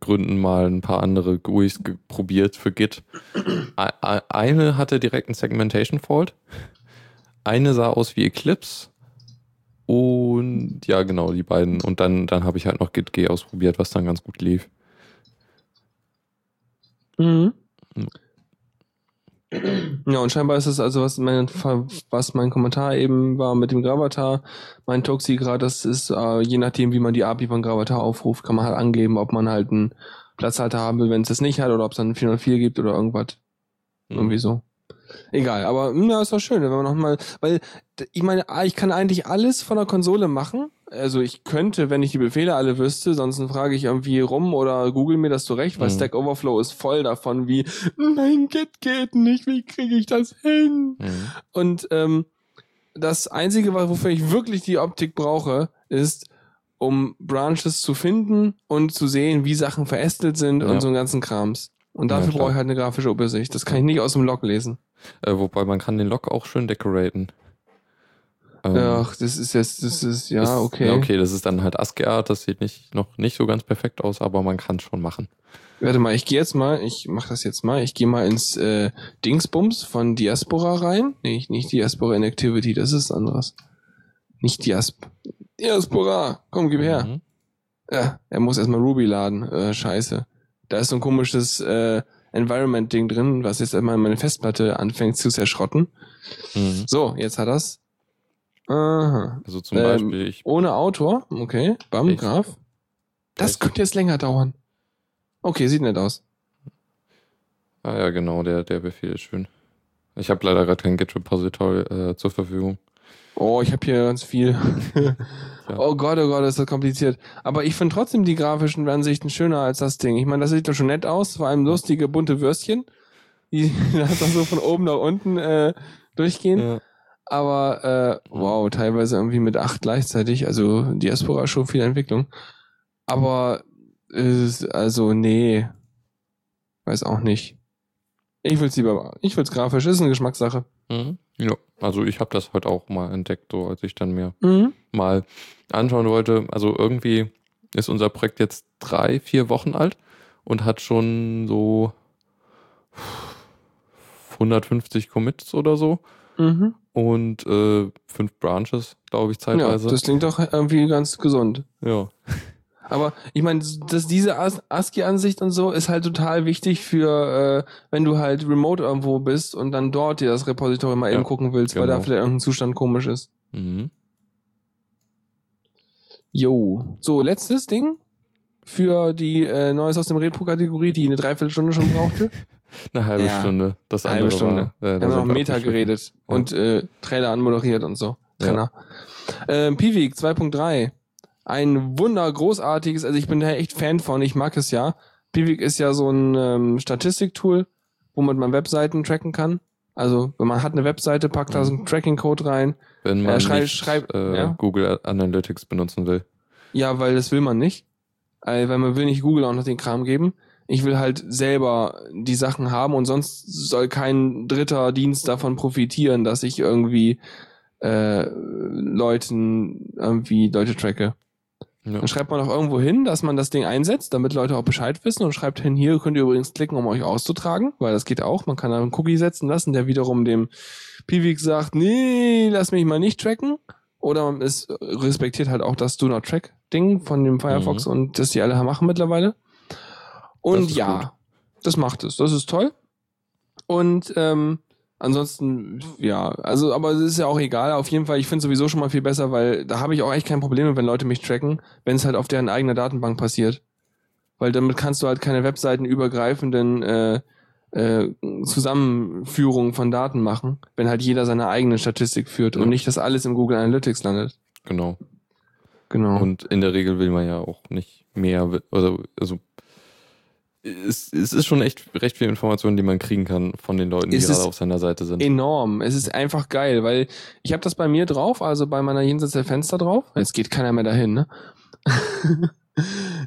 Gründen mal ein paar andere GUIs probiert für Git. Eine hatte direkt einen Segmentation Fault. Eine sah aus wie Eclipse. Und ja, genau, die beiden. Und dann, dann habe ich halt noch Git G ausprobiert, was dann ganz gut lief. Mhm. Ja, und scheinbar ist es also, was mein, was mein Kommentar eben war mit dem Gravatar, mein Toxi gerade, das ist, äh, je nachdem, wie man die API von Gravatar aufruft, kann man halt angeben, ob man halt einen Platzhalter haben will, wenn es das nicht hat, oder ob es dann 404 gibt oder irgendwas. Mhm. Irgendwie so. Egal, aber ja, ist doch schön, wenn man nochmal, weil ich meine, ich kann eigentlich alles von der Konsole machen. Also ich könnte, wenn ich die Befehle alle wüsste, sonst frage ich irgendwie rum oder google mir das zurecht, weil mhm. Stack Overflow ist voll davon, wie mein Git geht nicht, wie kriege ich das hin? Mhm. Und ähm, das Einzige, wofür ich wirklich die Optik brauche, ist, um Branches zu finden und zu sehen, wie Sachen verästelt sind ja. und so einen ganzen Krams. Und dafür ja, brauche ich halt eine grafische Übersicht. Das kann ich nicht aus dem Log lesen. Äh, wobei man kann den Log auch schön decoraten. Ähm, Ach, das ist jetzt, das ist, ja, das, okay. Ja, okay, das ist dann halt ASCII-Art, das sieht nicht, noch nicht so ganz perfekt aus, aber man kann es schon machen. Warte mal, ich gehe jetzt mal, ich mach das jetzt mal, ich gehe mal ins äh, Dingsbums von Diaspora rein. Nee, nicht Diaspora Inactivity, das ist anderes. Nicht Diasp Diaspora, komm, gib her. Mhm. Ja, er muss erstmal Ruby laden, äh, scheiße. Da ist so ein komisches äh, Environment-Ding drin, was jetzt einmal meine Festplatte anfängt zu zerschrotten. Mhm. So, jetzt hat das. Aha. Also zum ähm, Beispiel ich. Ohne Autor, okay. Bam, ich, Graf. Das könnte jetzt länger dauern. Okay, sieht nett aus. Ah ja, genau, der, der Befehl ist schön. Ich habe leider gerade kein Git-Repository äh, zur Verfügung. Oh, ich habe hier ganz viel. ja. Oh Gott, oh Gott, ist das kompliziert. Aber ich finde trotzdem die grafischen Ansichten schöner als das Ding. Ich meine, das sieht doch schon nett aus, vor allem lustige bunte Würstchen, die dann so von oben nach unten äh, durchgehen. Ja. Aber äh, wow, teilweise irgendwie mit acht gleichzeitig. Also Diaspora schon viel Entwicklung. Aber äh, also nee, weiß auch nicht. Ich will's lieber, ich will's grafisch, ist eine Geschmackssache. Mhm. Ja, also ich habe das heute auch mal entdeckt, so als ich dann mir mhm. mal anschauen wollte. Also irgendwie ist unser Projekt jetzt drei, vier Wochen alt und hat schon so 150 Commits oder so. Mhm. Und äh, fünf Branches, glaube ich, zeitweise. Ja, das klingt doch irgendwie ganz gesund. Ja. Aber ich meine, dass diese ASCII-Ansicht und so ist halt total wichtig für, äh, wenn du halt remote irgendwo bist und dann dort dir das Repository mal ja, eben gucken willst, genau. weil da genau. vielleicht irgendein Zustand komisch ist. Mhm. Jo. So, letztes Ding für die äh, Neues aus dem Repro-Kategorie, die eine Dreiviertelstunde schon brauchte. eine halbe ja, Stunde. Das eine halbe Stunde. War, äh, wir haben noch Meta geredet ja. und äh, Trailer anmoderiert und so. Trainer. Ja. Ähm, Piwik 2.3 ein wunder großartiges, also ich bin da echt Fan von, ich mag es ja. Pivik ist ja so ein ähm, Statistiktool, womit man Webseiten tracken kann. Also wenn man hat eine Webseite, packt da so einen Tracking-Code rein. Wenn man äh, schrei, nicht schreib, äh, ja? Google Analytics benutzen will. Ja, weil das will man nicht. Weil man will nicht Google auch noch den Kram geben. Ich will halt selber die Sachen haben und sonst soll kein dritter Dienst davon profitieren, dass ich irgendwie äh, Leuten irgendwie Leute tracke. Ja. Dann schreibt man auch irgendwo hin, dass man das Ding einsetzt, damit Leute auch Bescheid wissen und schreibt hin, hier könnt ihr übrigens klicken, um euch auszutragen, weil das geht auch. Man kann da einen Cookie setzen lassen, der wiederum dem Pivik sagt, nee, lass mich mal nicht tracken. Oder man ist, respektiert halt auch das Do Not Track Ding von dem Firefox mhm. und das die alle machen mittlerweile. Und ja, gut. das macht es. Das ist toll. Und ähm, Ansonsten, ja, also, aber es ist ja auch egal. Auf jeden Fall, ich finde sowieso schon mal viel besser, weil da habe ich auch echt kein Problem, wenn Leute mich tracken, wenn es halt auf deren eigener Datenbank passiert. Weil damit kannst du halt keine webseitenübergreifenden äh, äh, Zusammenführung von Daten machen, wenn halt jeder seine eigene Statistik führt ja. und nicht, dass alles im Google Analytics landet. Genau. Genau. Und in der Regel will man ja auch nicht mehr, also, also es, es ist schon echt recht viel Information, die man kriegen kann von den Leuten, die es gerade auf seiner Seite sind. Enorm. Es ist einfach geil, weil ich habe das bei mir drauf, also bei meiner Jenseits der Fenster drauf. Jetzt geht keiner mehr dahin, ne?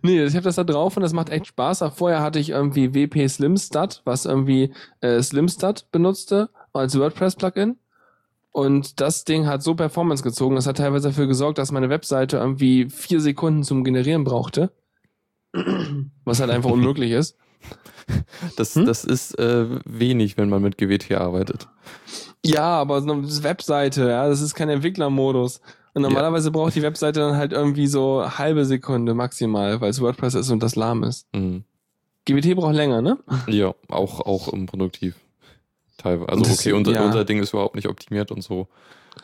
nee, ich habe das da drauf und das macht echt Spaß. Auch vorher hatte ich irgendwie WP Slimstat, was irgendwie äh, Slimstat benutzte als WordPress-Plugin. Und das Ding hat so Performance gezogen, das hat teilweise dafür gesorgt, dass meine Webseite irgendwie vier Sekunden zum Generieren brauchte. Was halt einfach unmöglich ist. Das, Hm? das ist äh, wenig, wenn man mit GWT arbeitet. Ja, aber so eine Webseite, ja, das ist kein Entwicklermodus. Und Ja. normalerweise braucht die Webseite dann halt irgendwie so halbe Sekunde maximal, weil es WordPress ist und das lahm ist. Mhm. GWT braucht länger, ne? Ja, auch, auch im Produktiv. Teilweise. Also okay, unser, ja. unser Ding ist überhaupt nicht optimiert und so.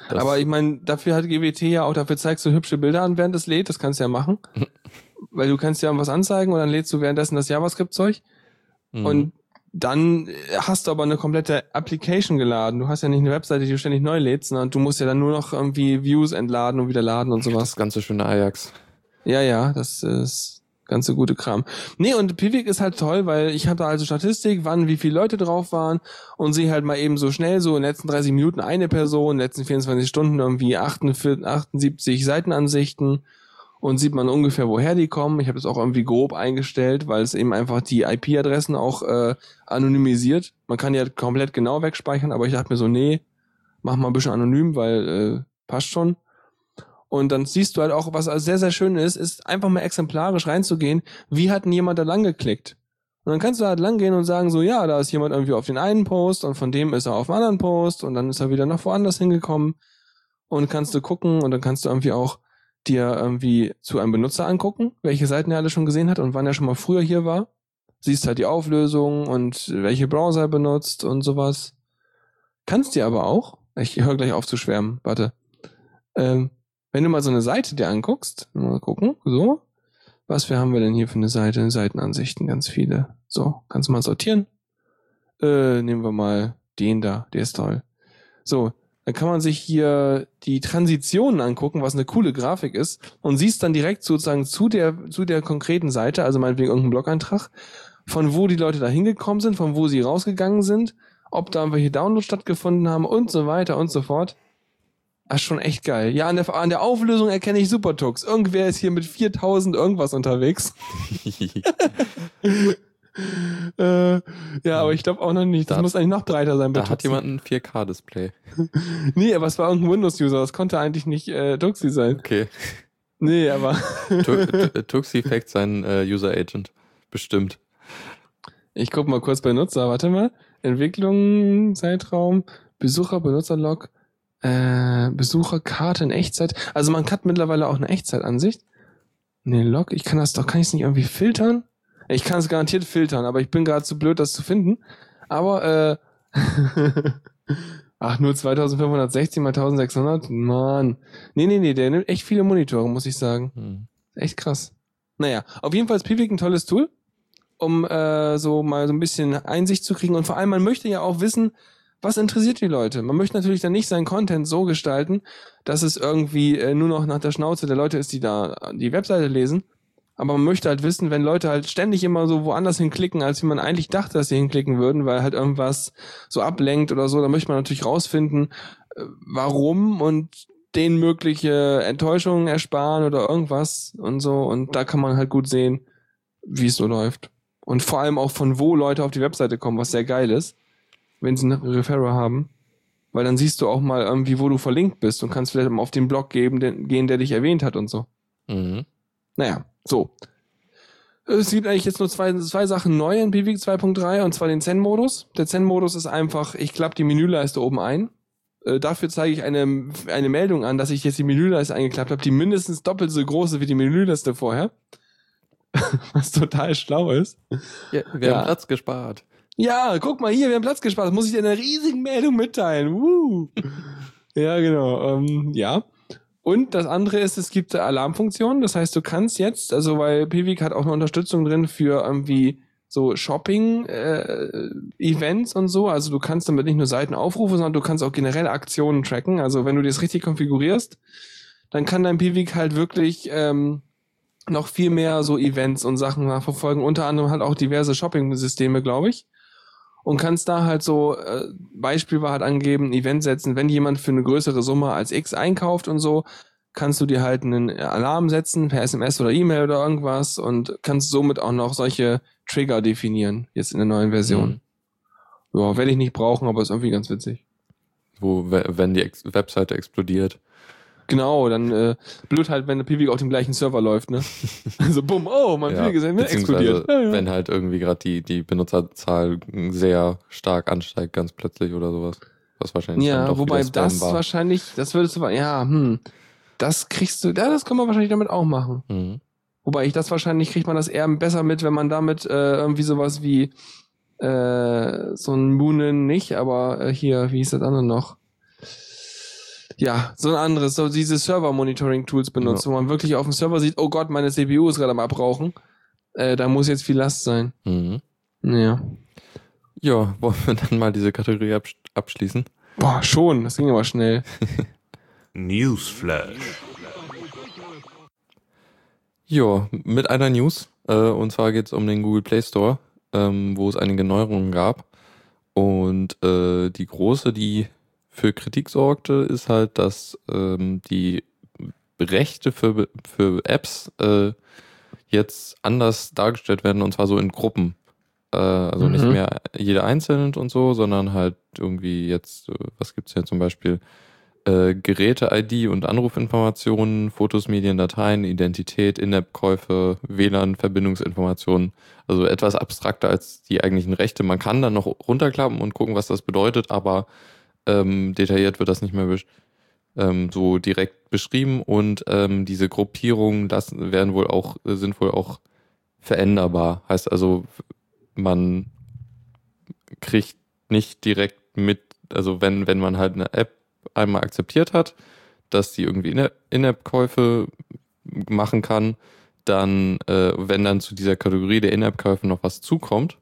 Das- Aber ich meine, dafür hat GWT ja auch, dafür zeigst du hübsche Bilder an, während es lädt, das kannst du ja machen. weil du kannst ja was anzeigen und dann lädst du währenddessen das JavaScript-Zeug Mhm. und dann hast du aber eine komplette Application geladen. Du hast ja nicht eine Webseite, die du ständig neu lädst, sondern du musst ja dann nur noch irgendwie Views entladen und wieder laden und sowas. das ganze schöne Ajax. Ja, ja, das ist ganze gute Kram. Nee, und Pivik ist halt toll, weil ich habe da also Statistik, wann wie viele Leute drauf waren und sehe halt mal eben so schnell so in den letzten 30 Minuten eine Person, in den letzten 24 Stunden irgendwie 48, 78 Seitenansichten und sieht man ungefähr, woher die kommen. Ich habe das auch irgendwie grob eingestellt, weil es eben einfach die IP-Adressen auch äh, anonymisiert. Man kann ja komplett genau wegspeichern, aber ich dachte mir so, nee, mach mal ein bisschen anonym, weil äh, passt schon. Und dann siehst du halt auch, was sehr, sehr schön ist, ist einfach mal exemplarisch reinzugehen, wie hat denn jemand da lang geklickt? Und dann kannst du halt lang gehen und sagen so, ja, da ist jemand irgendwie auf den einen Post und von dem ist er auf den anderen Post und dann ist er wieder nach woanders hingekommen und kannst du gucken und dann kannst du irgendwie auch dir irgendwie zu einem Benutzer angucken, welche Seiten er alle schon gesehen hat und wann er schon mal früher hier war. Siehst halt die Auflösung und welche Browser er benutzt und sowas. Kannst dir aber auch, ich höre gleich auf zu schwärmen, warte, ähm, wenn du mal so eine Seite dir anguckst, mal gucken, so, was wir haben wir denn hier für eine Seite? Seitenansichten, ganz viele. So, kannst du mal sortieren. Äh, nehmen wir mal den da, der ist toll. So, dann kann man sich hier die Transitionen angucken, was eine coole Grafik ist, und siehst dann direkt sozusagen zu der, zu der konkreten Seite, also meinetwegen irgendein Blog-Eintrag, von wo die Leute da hingekommen sind, von wo sie rausgegangen sind, ob da irgendwelche Downloads stattgefunden haben und so weiter und so fort. Ist schon echt geil. Ja, an der, an der Auflösung erkenne ich Supertux. Irgendwer ist hier mit 4000 irgendwas unterwegs. äh, ja, aber ich glaube auch noch nicht. Das Da- muss eigentlich noch breiter sein. da hat Tuxi. jemand ein 4K-Display. Nee, aber es war irgendein Windows-User. Das konnte eigentlich nicht äh, Tuxi sein. Okay. Nee, aber Tu- Tuxi faked seinen äh, User Agent. Bestimmt. ich guck mal kurz bei Nutzer. Warte mal. Entwicklung, Zeitraum, Besucher, Benutzerlog, äh, Besucherkarte in Echtzeit. Also man hat mittlerweile auch eine Echtzeitansicht. Nee, Log, ich kann das doch, kann ich es nicht irgendwie filtern? Ich kann es garantiert filtern, aber ich bin gerade zu blöd, das zu finden. Aber, äh, ach, nur 2560 mal 1600? Mann. Nee, nee, nee, der nimmt echt viele Monitore, muss ich sagen. Hm. Echt krass. Naja, auf jeden Fall ist Pivik ein tolles Tool, um äh, so mal so ein bisschen Einsicht zu kriegen. Und vor allem, man möchte ja auch wissen, was interessiert die Leute. Man möchte natürlich dann nicht seinen Content so gestalten, dass es irgendwie äh, nur noch nach der Schnauze der Leute ist, die da die Webseite lesen. Aber man möchte halt wissen, wenn Leute halt ständig immer so woanders hinklicken, als wie man eigentlich dachte, dass sie hinklicken würden, weil halt irgendwas so ablenkt oder so, dann möchte man natürlich rausfinden, äh, warum und denen mögliche Enttäuschungen ersparen oder irgendwas und so. Und da kann man halt gut sehen, wie es so läuft. Und vor allem auch von wo Leute auf die Webseite kommen, was sehr geil ist, wenn sie einen Referrer haben. Weil dann siehst du auch mal irgendwie, wo du verlinkt bist und kannst vielleicht mal auf den Blog geben, den, gehen, der dich erwähnt hat und so. Mhm. Naja, so. Es gibt eigentlich jetzt nur zwei, zwei Sachen neu in BWIG 2.3 und zwar den Zen-Modus. Der Zen-Modus ist einfach, ich klappe die Menüleiste oben ein. Äh, dafür zeige ich eine, eine Meldung an, dass ich jetzt die Menüleiste eingeklappt habe, die mindestens doppelt so groß ist wie die Menüleiste vorher. Was total schlau ist. Ja, wir Ja. haben Platz gespart. Ja, guck mal hier, wir haben Platz gespart. Das muss ich dir in einer riesigen Meldung mitteilen. Woo. ja, genau. Ähm, ja. Und das andere ist, es gibt eine Alarmfunktion. Das heißt, du kannst jetzt, also weil Pivik hat auch eine Unterstützung drin für irgendwie so Shopping-Events und so. Also du kannst damit nicht nur Seiten aufrufen, sondern du kannst auch generell Aktionen tracken. Also wenn du das richtig konfigurierst, dann kann dein Pivik halt wirklich ähm, noch viel mehr so Events und Sachen nachverfolgen. Unter anderem halt auch diverse Shopping-Systeme, glaube ich. Und kannst da halt so, äh, Beispiel war halt angeben, ein Event setzen, wenn jemand für eine größere Summe als X einkauft und so, kannst du dir halt einen Alarm setzen per SMS oder E-Mail oder irgendwas und kannst somit auch noch solche Trigger definieren, jetzt in der neuen Version. Ja, werde ich nicht brauchen, aber ist irgendwie ganz witzig. Wo, we- wenn die Ex Webseite explodiert. Genau, dann äh, blöd halt, wenn der Piwik auf dem gleichen Server läuft, ne? also bumm, oh, mein Ja, Piwik ist explodiert. Ja, ja. wenn halt irgendwie gerade die, die Benutzerzahl sehr stark ansteigt, ganz plötzlich oder sowas. Was wahrscheinlich Ja, wobei das war. wahrscheinlich, das würdest du, ja, hm, das kriegst du, ja, das kann man wahrscheinlich damit auch machen. Mhm. Wobei ich das wahrscheinlich kriegt man das eher besser mit, wenn man damit äh, irgendwie sowas wie äh, so ein Moonen nicht, aber äh, hier, wie hieß das andere noch? Ja, so ein anderes, so diese Server-Monitoring-Tools benutzt, wo man wirklich auf dem Server sieht, oh Gott, meine CPU ist gerade am Abrauchen. Äh, da muss jetzt viel Last sein. Mhm. Ja. Ja, wollen wir dann mal diese Kategorie absch abschließen? Boah, schon, das ging aber schnell. Newsflash. Ja, mit einer News. Äh, und zwar geht es um den Google Play Store, ähm, wo es einige Neuerungen gab. Und äh, die große, die für Kritik sorgte, ist halt, dass ähm, die Rechte für, für Apps äh, jetzt anders dargestellt werden und zwar so in Gruppen. Äh, also nicht Mhm. mehr jede einzeln und so, sondern halt irgendwie jetzt, äh, was gibt's hier zum Beispiel? Äh, Geräte-ID und Anrufinformationen, Fotos, Medien, Dateien, Identität, In-App-Käufe, WLAN-Verbindungsinformationen. Also etwas abstrakter als die eigentlichen Rechte. Man kann dann noch runterklappen und gucken, was das bedeutet, aber ähm, detailliert wird das nicht mehr ähm, so direkt beschrieben und ähm, diese Gruppierungen das werden wohl auch, sind wohl auch veränderbar. Heißt also, man kriegt nicht direkt mit, also wenn, wenn man halt eine App einmal akzeptiert hat, dass die irgendwie In- In-App-Käufe machen kann, dann, äh, wenn dann zu dieser Kategorie der In-App-Käufe noch was zukommt,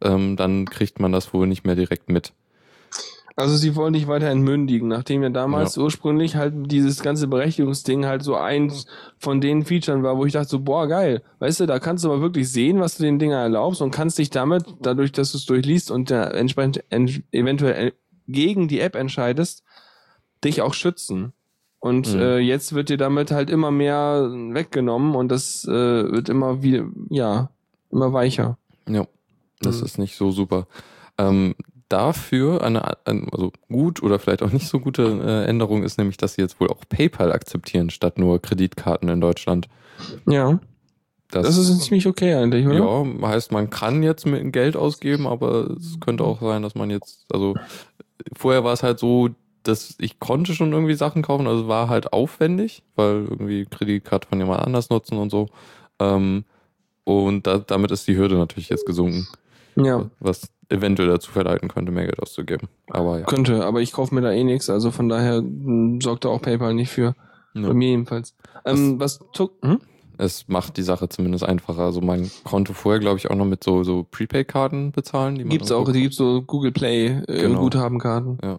ähm, dann kriegt man das wohl nicht mehr direkt mit. Also sie wollen dich weiter entmündigen, nachdem ja damals ursprünglich halt dieses ganze Berechtigungsding halt so eins von den Features war, wo ich dachte so, boah, geil, weißt du, da kannst du aber wirklich sehen, was du den Dinger erlaubst und kannst dich damit, dadurch, dass du es durchliest und äh, entsprechend en eventuell gegen die App entscheidest, dich auch schützen. Und Mhm. äh, jetzt wird dir damit halt immer mehr weggenommen und das äh, wird immer wie, ja, immer weicher. Ja, das Mhm. ist nicht so super. Ähm, dafür eine, ein, also gut oder vielleicht auch nicht so gute äh, Änderung ist nämlich, dass sie jetzt wohl auch PayPal akzeptieren statt nur Kreditkarten in Deutschland. Ja, das ist ziemlich okay eigentlich, oder? ja, heißt, man kann jetzt mit Geld ausgeben, aber es könnte auch sein, dass man jetzt, also vorher war es halt so, dass ich konnte schon irgendwie Sachen kaufen, also es war halt aufwendig, weil irgendwie Kreditkarte von jemand anders nutzen und so. Ähm, und da, damit ist die Hürde natürlich jetzt gesunken, ja. was eventuell dazu verleiten könnte, mehr Geld auszugeben. Aber ja. Könnte, aber ich kaufe mir da eh nichts, also von daher mh, sorgt da auch PayPal nicht für. Ja. Bei mir jedenfalls. Ähm, was hm? Es macht die Sache zumindest einfacher. Also man konnte vorher, glaube ich, auch noch mit so, so Prepaid-Karten bezahlen. Die Gibt's irgendwo- auch, die gibt's so Google Play äh, Genau. Guthabenkarten. Ja.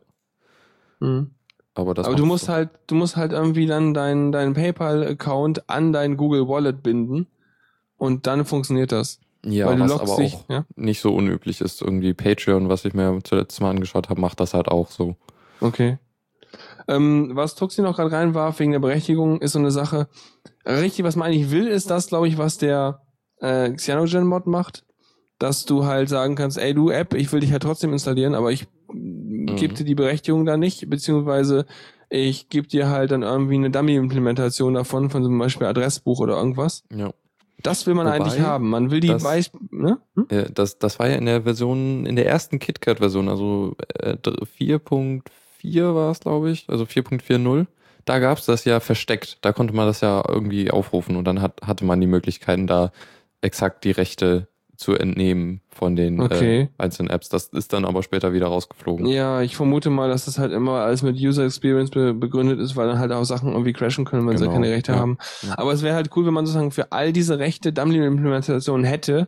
Mhm. Aber, das aber du musst halt, du musst halt irgendwie dann deinen deinen PayPal-Account an dein Google Wallet binden und dann funktioniert das. Ja, Weil was aber dich, auch ja? nicht so unüblich ist. Irgendwie Patreon, was ich mir zuletzt mal angeschaut habe, macht das halt auch so. Okay. Ähm, was Tuxi noch gerade reinwarf wegen der Berechtigung, ist so eine Sache. Richtig, was man eigentlich will, ist das, glaube ich, was der äh, Cyanogen-Mod macht. Dass du halt sagen kannst, ey du App, ich will dich halt trotzdem installieren, aber ich mhm. gebe dir die Berechtigung da nicht, beziehungsweise ich gebe dir halt dann irgendwie eine Dummy-Implementation davon, von zum Beispiel Adressbuch oder irgendwas. Ja. Das will man Wobei, eigentlich haben. Man will die das- Beisp ne? Hm? Das, das war ja in der Version, in der ersten KitKat-Version, also äh, dr- 4.4 war es, glaube ich, also 4.40. Da gab es das ja versteckt. Da konnte man das ja irgendwie aufrufen und dann hat, hatte man die Möglichkeiten, da exakt die Rechte zu entnehmen von den Okay. äh, einzelnen Apps. Das ist dann aber später wieder rausgeflogen. Ja, ich vermute mal, dass das halt immer alles mit User Experience be begründet ist, weil dann halt auch Sachen irgendwie crashen können, wenn sie Genau, keine Rechte ja. haben. Ja. Aber es wäre halt cool, wenn man sozusagen für all diese Rechte Dumpling-Implementationen hätte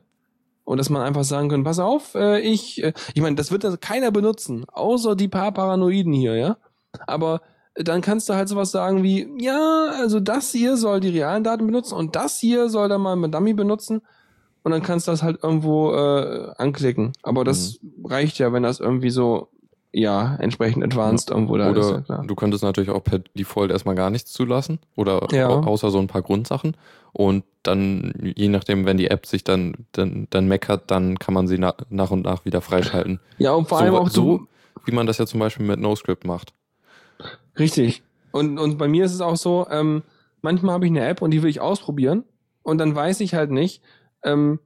und dass man einfach sagen könnte, pass auf, äh, ich, äh, ich meine, das wird also keiner benutzen, außer die paar Paranoiden hier, ja. Aber dann kannst du halt sowas sagen wie, ja, also das hier soll die realen Daten benutzen und das hier soll dann mal mit Dummy benutzen. Und dann kannst du das halt irgendwo äh, anklicken. Aber das Mhm. reicht ja, wenn das irgendwie so, ja, entsprechend advanced irgendwo da ist. Ja, Oder klar. du könntest natürlich auch per Default erstmal gar nichts zulassen oder Ja. au- außer so ein paar Grundsachen. Und dann, je nachdem, wenn die App sich dann, dann, dann meckert, dann kann man sie na, nach und nach wieder freischalten. Ja, und vor so, allem auch so, wie man das ja zum Beispiel mit NoScript macht. richtig. Und, und bei mir ist es auch so, ähm, manchmal habe ich eine App und die will ich ausprobieren und dann weiß ich halt nicht, ähm,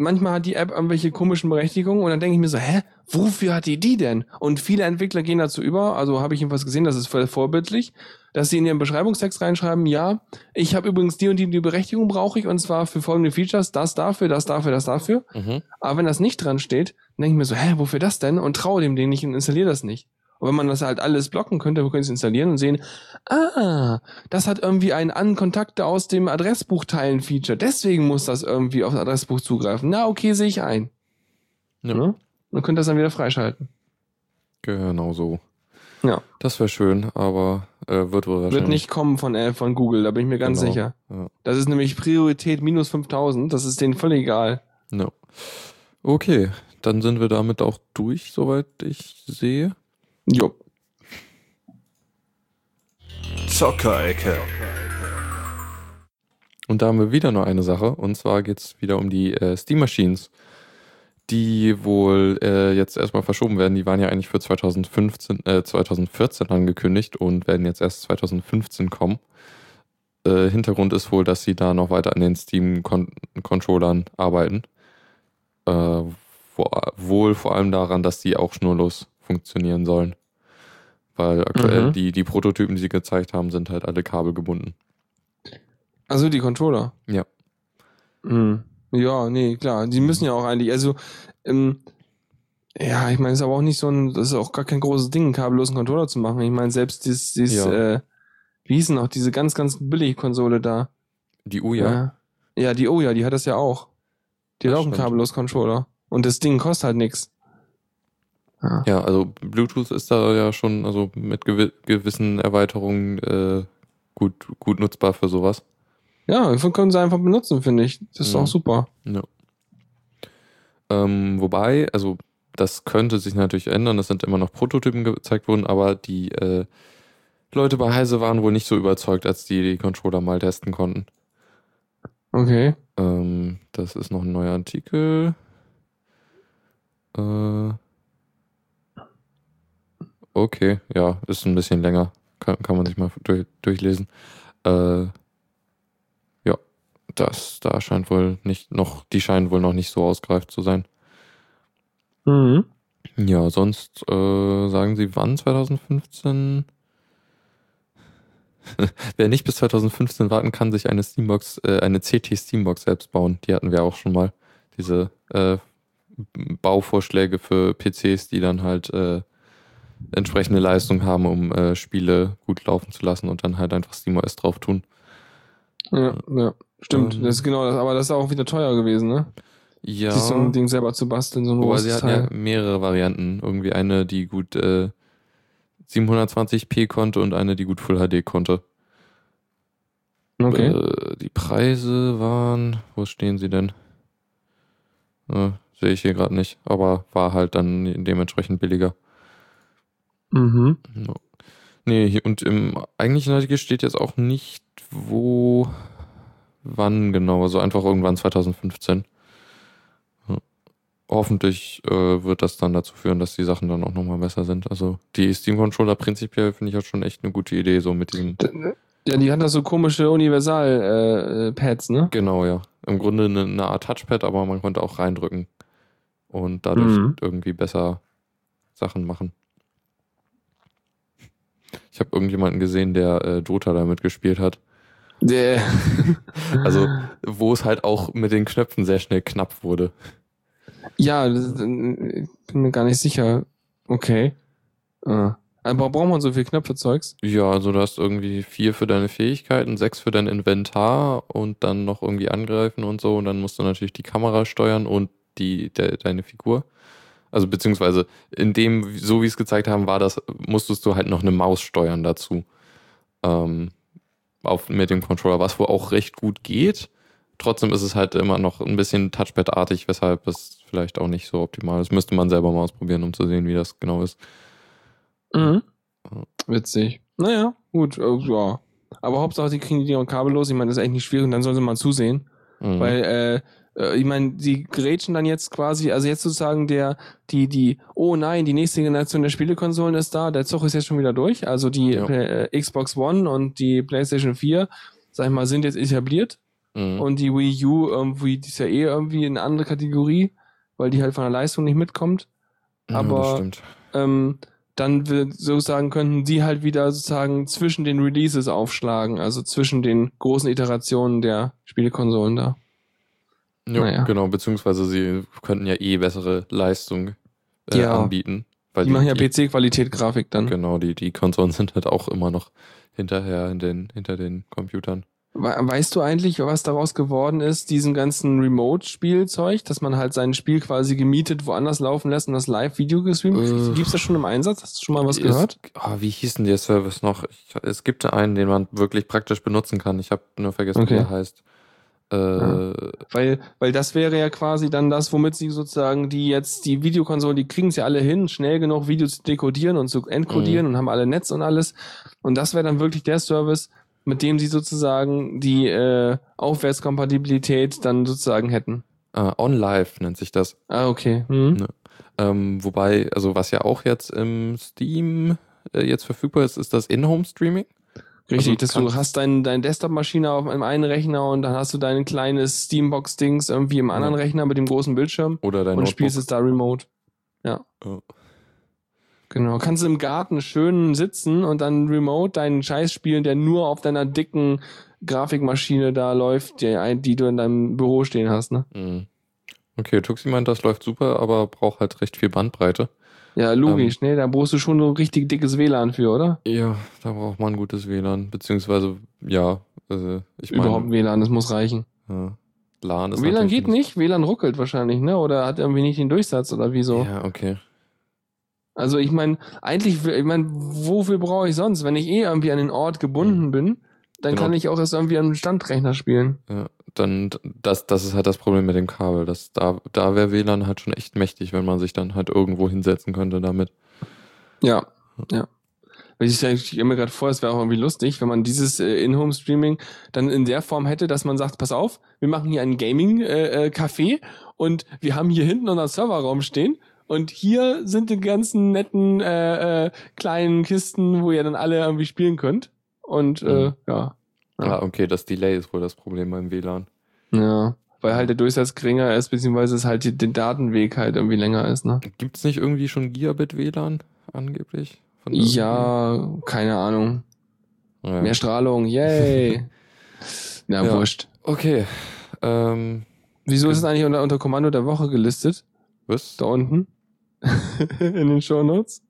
manchmal hat die App irgendwelche komischen Berechtigungen und dann denke ich mir so, hä, wofür hat die die denn? Und viele Entwickler gehen dazu über, also habe ich jedenfalls gesehen, das ist voll vorbildlich, dass sie in ihren Beschreibungstext reinschreiben, ja, ich habe übrigens die und die, die Berechtigung brauche ich und zwar für folgende Features, das dafür, das dafür, das dafür. Mhm. Aber wenn das nicht dran steht, dann denke ich mir so, hä, wofür das denn? Und traue dem Ding nicht und installiere das nicht. Und wenn man das halt alles blocken könnte, wir können es installieren und sehen, ah, das hat irgendwie ein an Kontakte aus dem Adressbuch teilen Feature. Deswegen muss das irgendwie auf das Adressbuch zugreifen. Na, okay, sehe ich ein. Ja. Ne? Man könnte das dann wieder freischalten. Genau so. Ja. Das wäre schön, aber äh, wird wohl wahrscheinlich. Wird nicht kommen von, äh, von Google, da bin ich mir ganz Genau. sicher. Ja. Das ist nämlich Priorität minus 5000. Das ist denen völlig egal. No. Okay, dann sind wir damit auch durch, soweit ich sehe. Jo. Zockerecke. Und da haben wir wieder noch eine Sache, und zwar geht es wieder um die äh, Steam Machines, die wohl äh, jetzt erstmal verschoben werden. Die waren ja eigentlich für 2015, äh, 2014 angekündigt und werden jetzt erst 2015 kommen. Äh, Hintergrund ist wohl, dass sie da noch weiter an den Steam-Controllern arbeiten. Äh, wo, wohl vor allem daran, dass die auch schnurlos funktionieren sollen. Weil aktuell Mhm. die, die Prototypen, die sie gezeigt haben, sind halt alle kabelgebunden. Also die Controller. Ja. Mhm. Ja, nee, klar. Die müssen ja auch eigentlich, also, ähm, ja, ich meine, es ist aber auch nicht so ein, das ist auch gar kein großes Ding, einen kabellosen Controller zu machen. Ich meine, selbst dieses, dieses Ja. äh, wie hieß denn noch, diese ganz, ganz billige Konsole da. Die Uja. Ja. Ja, die, ja, die hat das ja auch. Die hat Das auch einen stimmt. kabellosen Controller. Und das Ding kostet halt nix. Ja. Ja, also Bluetooth ist da ja schon also mit gewi gewissen Erweiterungen äh, gut, gut nutzbar für sowas. Ja, wir können sie einfach benutzen, finde ich. Das ist Ja. doch super. Ja. Ähm, wobei, also das könnte sich natürlich ändern, es sind immer noch Prototypen gezeigt worden, aber die äh, Leute bei Heise waren wohl nicht so überzeugt, als die die Controller mal testen konnten. Okay. Ähm, das ist noch ein neuer Artikel. Äh, okay, ja, ist ein bisschen länger. Kann, kann man sich mal durch, durchlesen. Äh, ja, das da scheint wohl nicht noch, die scheinen wohl noch nicht so ausgereift zu sein. Mhm. Ja, sonst äh, sagen Sie wann 2015? Wer nicht bis 2015 warten kann, sich eine Steambox, äh, eine CT Steambox selbst bauen. Die hatten wir auch schon mal. Diese äh, Bauvorschläge für PCs, die dann halt äh, entsprechende Leistung haben, um äh, Spiele gut laufen zu lassen und dann halt einfach SteamOS drauf tun. Ja, ja. Stimmt. Ähm. das ist genau das, aber das ist auch wieder teuer gewesen, ne? Ja. Sich so ein Ding selber zu basteln, so ein großes sie hatten Teil. ja mehrere Varianten. Irgendwie eine, die gut äh, 720p konnte und eine, die gut Full HD konnte. Okay. Äh, die Preise waren, wo stehen sie denn? Äh, Sehe ich hier gerade nicht, aber war halt dann dementsprechend billiger. Mhm. No. Nee, hier, und im eigentlichen Artikel steht jetzt auch nicht, wo, wann genau, also einfach irgendwann 2015. Ja. Hoffentlich äh, wird das dann dazu führen, dass die Sachen dann auch nochmal besser sind. Also die Steam-Controller prinzipiell finde ich ja schon echt eine gute Idee, so mit diesem Ja, die hat da so komische Universal-Pads, ne? Genau, ja. Im Grunde eine, eine Art Touchpad, aber man konnte auch reindrücken und dadurch Mhm. irgendwie besser Sachen machen. Ich habe irgendjemanden gesehen, der äh, Dota damit gespielt hat. Der- Also, wo es halt auch mit den Knöpfen sehr schnell knapp wurde. ja, das, äh, bin mir gar nicht sicher. Okay. Ah. Aber braucht man so viel Knöpfe-Zeugs? Ja, also du hast irgendwie vier für deine Fähigkeiten, sechs für dein Inventar und dann noch irgendwie angreifen und so. Und dann musst du natürlich die Kamera steuern und die, de, deine Figur. Also beziehungsweise in dem, so wie es gezeigt haben, war das, musstest du halt noch eine Maus steuern dazu. Ähm, auf, mit dem Controller, was wohl auch recht gut geht. Trotzdem ist es halt immer noch ein bisschen Touchpad-artig, weshalb es vielleicht auch nicht so optimal ist. Müsste man selber mal ausprobieren, um zu sehen, wie das genau ist. Mhm. Witzig. Naja, gut, äh, ja. Aber Hauptsache, die kriegen die noch kabellos. Ich meine, das ist echt nicht schwierig und dann sollen sie mal zusehen. Mhm. Weil, äh, äh, ich meine, die grätschen dann jetzt quasi, also jetzt sozusagen der, die, die, oh nein, die nächste Generation der Spielekonsolen ist da, der Zug ist jetzt schon wieder durch. Also die Ja. äh, Xbox One und die PlayStation 4, sag ich mal, sind jetzt etabliert. Mhm. Und die Wii U irgendwie, die ist ja eh irgendwie in eine andere Kategorie, weil die halt von der Leistung nicht mitkommt. Ja, das aber- stimmt. Ähm, dann wird sozusagen könnten die halt wieder sozusagen zwischen den Releases aufschlagen, also zwischen den großen Iterationen der Spielekonsolen da. Ja, naja. genau, beziehungsweise sie könnten ja eh bessere Leistung äh, Ja. anbieten. Weil Die machen ja PC-Qualität-Grafik dann. Genau, die, die Konsolen sind halt auch immer noch hinterher in den, hinter den Computern. We- Weißt du eigentlich, was daraus geworden ist, diesem ganzen Remote-Spielzeug, dass man halt sein Spiel quasi gemietet woanders laufen lässt und das Live-Video gestreamt? Äh. Gibt's das schon im Einsatz? Hast du schon mal was Es- gehört? Ah, wie hieß denn der Service noch? Ich, es gibt da einen, den man wirklich praktisch benutzen kann. Ich habe nur vergessen, Okay. wie er heißt. Äh, Ja. Weil, weil das wäre ja quasi dann das, womit sie sozusagen die jetzt, die Videokonsolen, die kriegen es ja alle hin, schnell genug Videos zu dekodieren und zu entkodieren und haben alle Netz und alles. Und das wäre dann wirklich der Service, mit dem sie sozusagen die äh, Aufwärtskompatibilität dann sozusagen hätten. äh, OnLive nennt sich das. Ah, okay. Hm. Ja. Ähm, wobei, also was ja auch jetzt im Steam äh, jetzt verfügbar ist, ist das In-Home-Streaming. Richtig, Also dass du hast dein, dein Desktop-Maschine auf einem einen Rechner und dann hast du dein kleines Steambox-Dings irgendwie im anderen Ja. Rechner mit dem großen Bildschirm Oder dein und Notebook. spielst es da remote. Ja. Oh. Genau. Kannst du im Garten schön sitzen und dann remote deinen Scheiß spielen, der nur auf deiner dicken Grafikmaschine da läuft, die, die du in deinem Büro stehen hast, ne? Mhm. Okay, Tuxi meint, das läuft super, aber braucht halt recht viel Bandbreite. Ja, logisch, ne? Da brauchst du schon so richtig dickes WLAN für, oder? Ja, da braucht man ein gutes WLAN, beziehungsweise, ja, also ich meine, Überhaupt WLAN, das muss reichen. ja, LAN ist WLAN geht nicht, WLAN ruckelt wahrscheinlich, ne? Oder hat irgendwie nicht den Durchsatz oder wieso? Ja, okay. Also ich meine, eigentlich, ich meine, wofür brauche ich sonst? Wenn ich eh irgendwie an den Ort gebunden bin, dann Genau. kann ich auch erst irgendwie an einem Standrechner spielen. Ja, dann, das, das ist halt das Problem mit dem Kabel. Das, da da wäre WLAN halt schon echt mächtig, wenn man sich dann halt irgendwo hinsetzen könnte damit. Ja, ja. Weil Ich stelle stell mir gerade vor, es wäre auch irgendwie lustig, wenn man dieses äh, In-Home-Streaming dann in der Form hätte, dass man sagt, pass auf, wir machen hier einen Gaming-Café und wir haben hier hinten unseren Serverraum stehen und hier sind die ganzen netten äh, äh, kleinen Kisten, wo ihr dann alle irgendwie spielen könnt. Und äh, Mhm. ja. Ah, okay, das Delay ist wohl das Problem beim WLAN. Ja. Weil halt der Durchsatz geringer ist, beziehungsweise es halt die, der Datenweg halt irgendwie länger ist, ne? Gibt es nicht irgendwie schon Gigabit WLAN angeblich? Irgendwie? Ja, keine Ahnung. Ja. Mehr Strahlung, yay. Na, Ja. wurscht. Okay. Ähm, Wieso ist es eigentlich unter, unter Kommando der Woche gelistet? was? Da unten? In den Shownotes?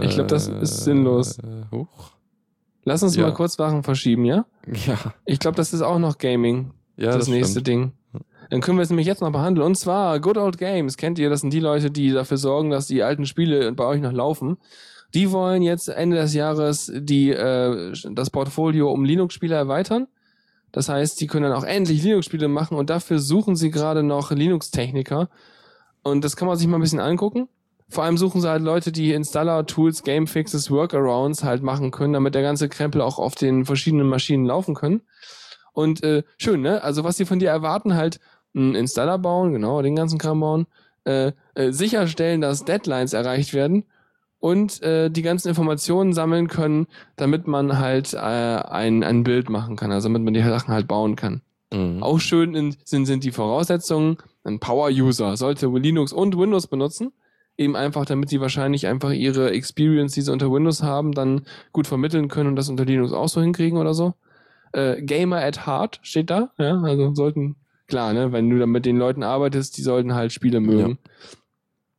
Ich glaub, das ist sinnlos. Äh, hoch. Lass uns Ja. mal kurz Sachen verschieben, ja? Ja, Ich glaube, das ist auch noch Gaming, ja, das, das, nächste stimmt. Ding. Dann können wir es nämlich jetzt noch behandeln. Und zwar Good Old Games. Kennt ihr? Das sind die Leute, die dafür sorgen, dass die alten Spiele bei euch noch laufen. Die wollen jetzt Ende des Jahres die, äh, das Portfolio um Linux-Spiele erweitern. Das heißt, die können dann auch endlich Linux-Spiele machen und dafür suchen sie gerade noch Linux-Techniker. Und das kann man sich mal ein bisschen angucken. Vor allem suchen sie halt Leute, die Installer, Tools, Gamefixes, Workarounds halt machen können, damit der ganze Krempel auch auf den verschiedenen Maschinen laufen können. Und äh, schön, ne? Also was sie von dir erwarten, halt einen Installer bauen, genau, den ganzen Kram bauen, äh, äh, sicherstellen, dass Deadlines erreicht werden und äh, die ganzen Informationen sammeln können, damit man halt äh, ein, ein Bild machen kann, also damit man die Sachen halt bauen kann. Mhm. Auch schön in, sind, sind die Voraussetzungen, ein Power-User sollte Linux und Windows benutzen, eben einfach, damit die wahrscheinlich einfach ihre Experience, die sie unter Windows haben, dann gut vermitteln können und das unter Linux auch so hinkriegen oder so. Äh, Gamer at Heart steht da, ja, also sollten, klar, ne, wenn du dann mit den Leuten arbeitest, die sollten halt Spiele mögen.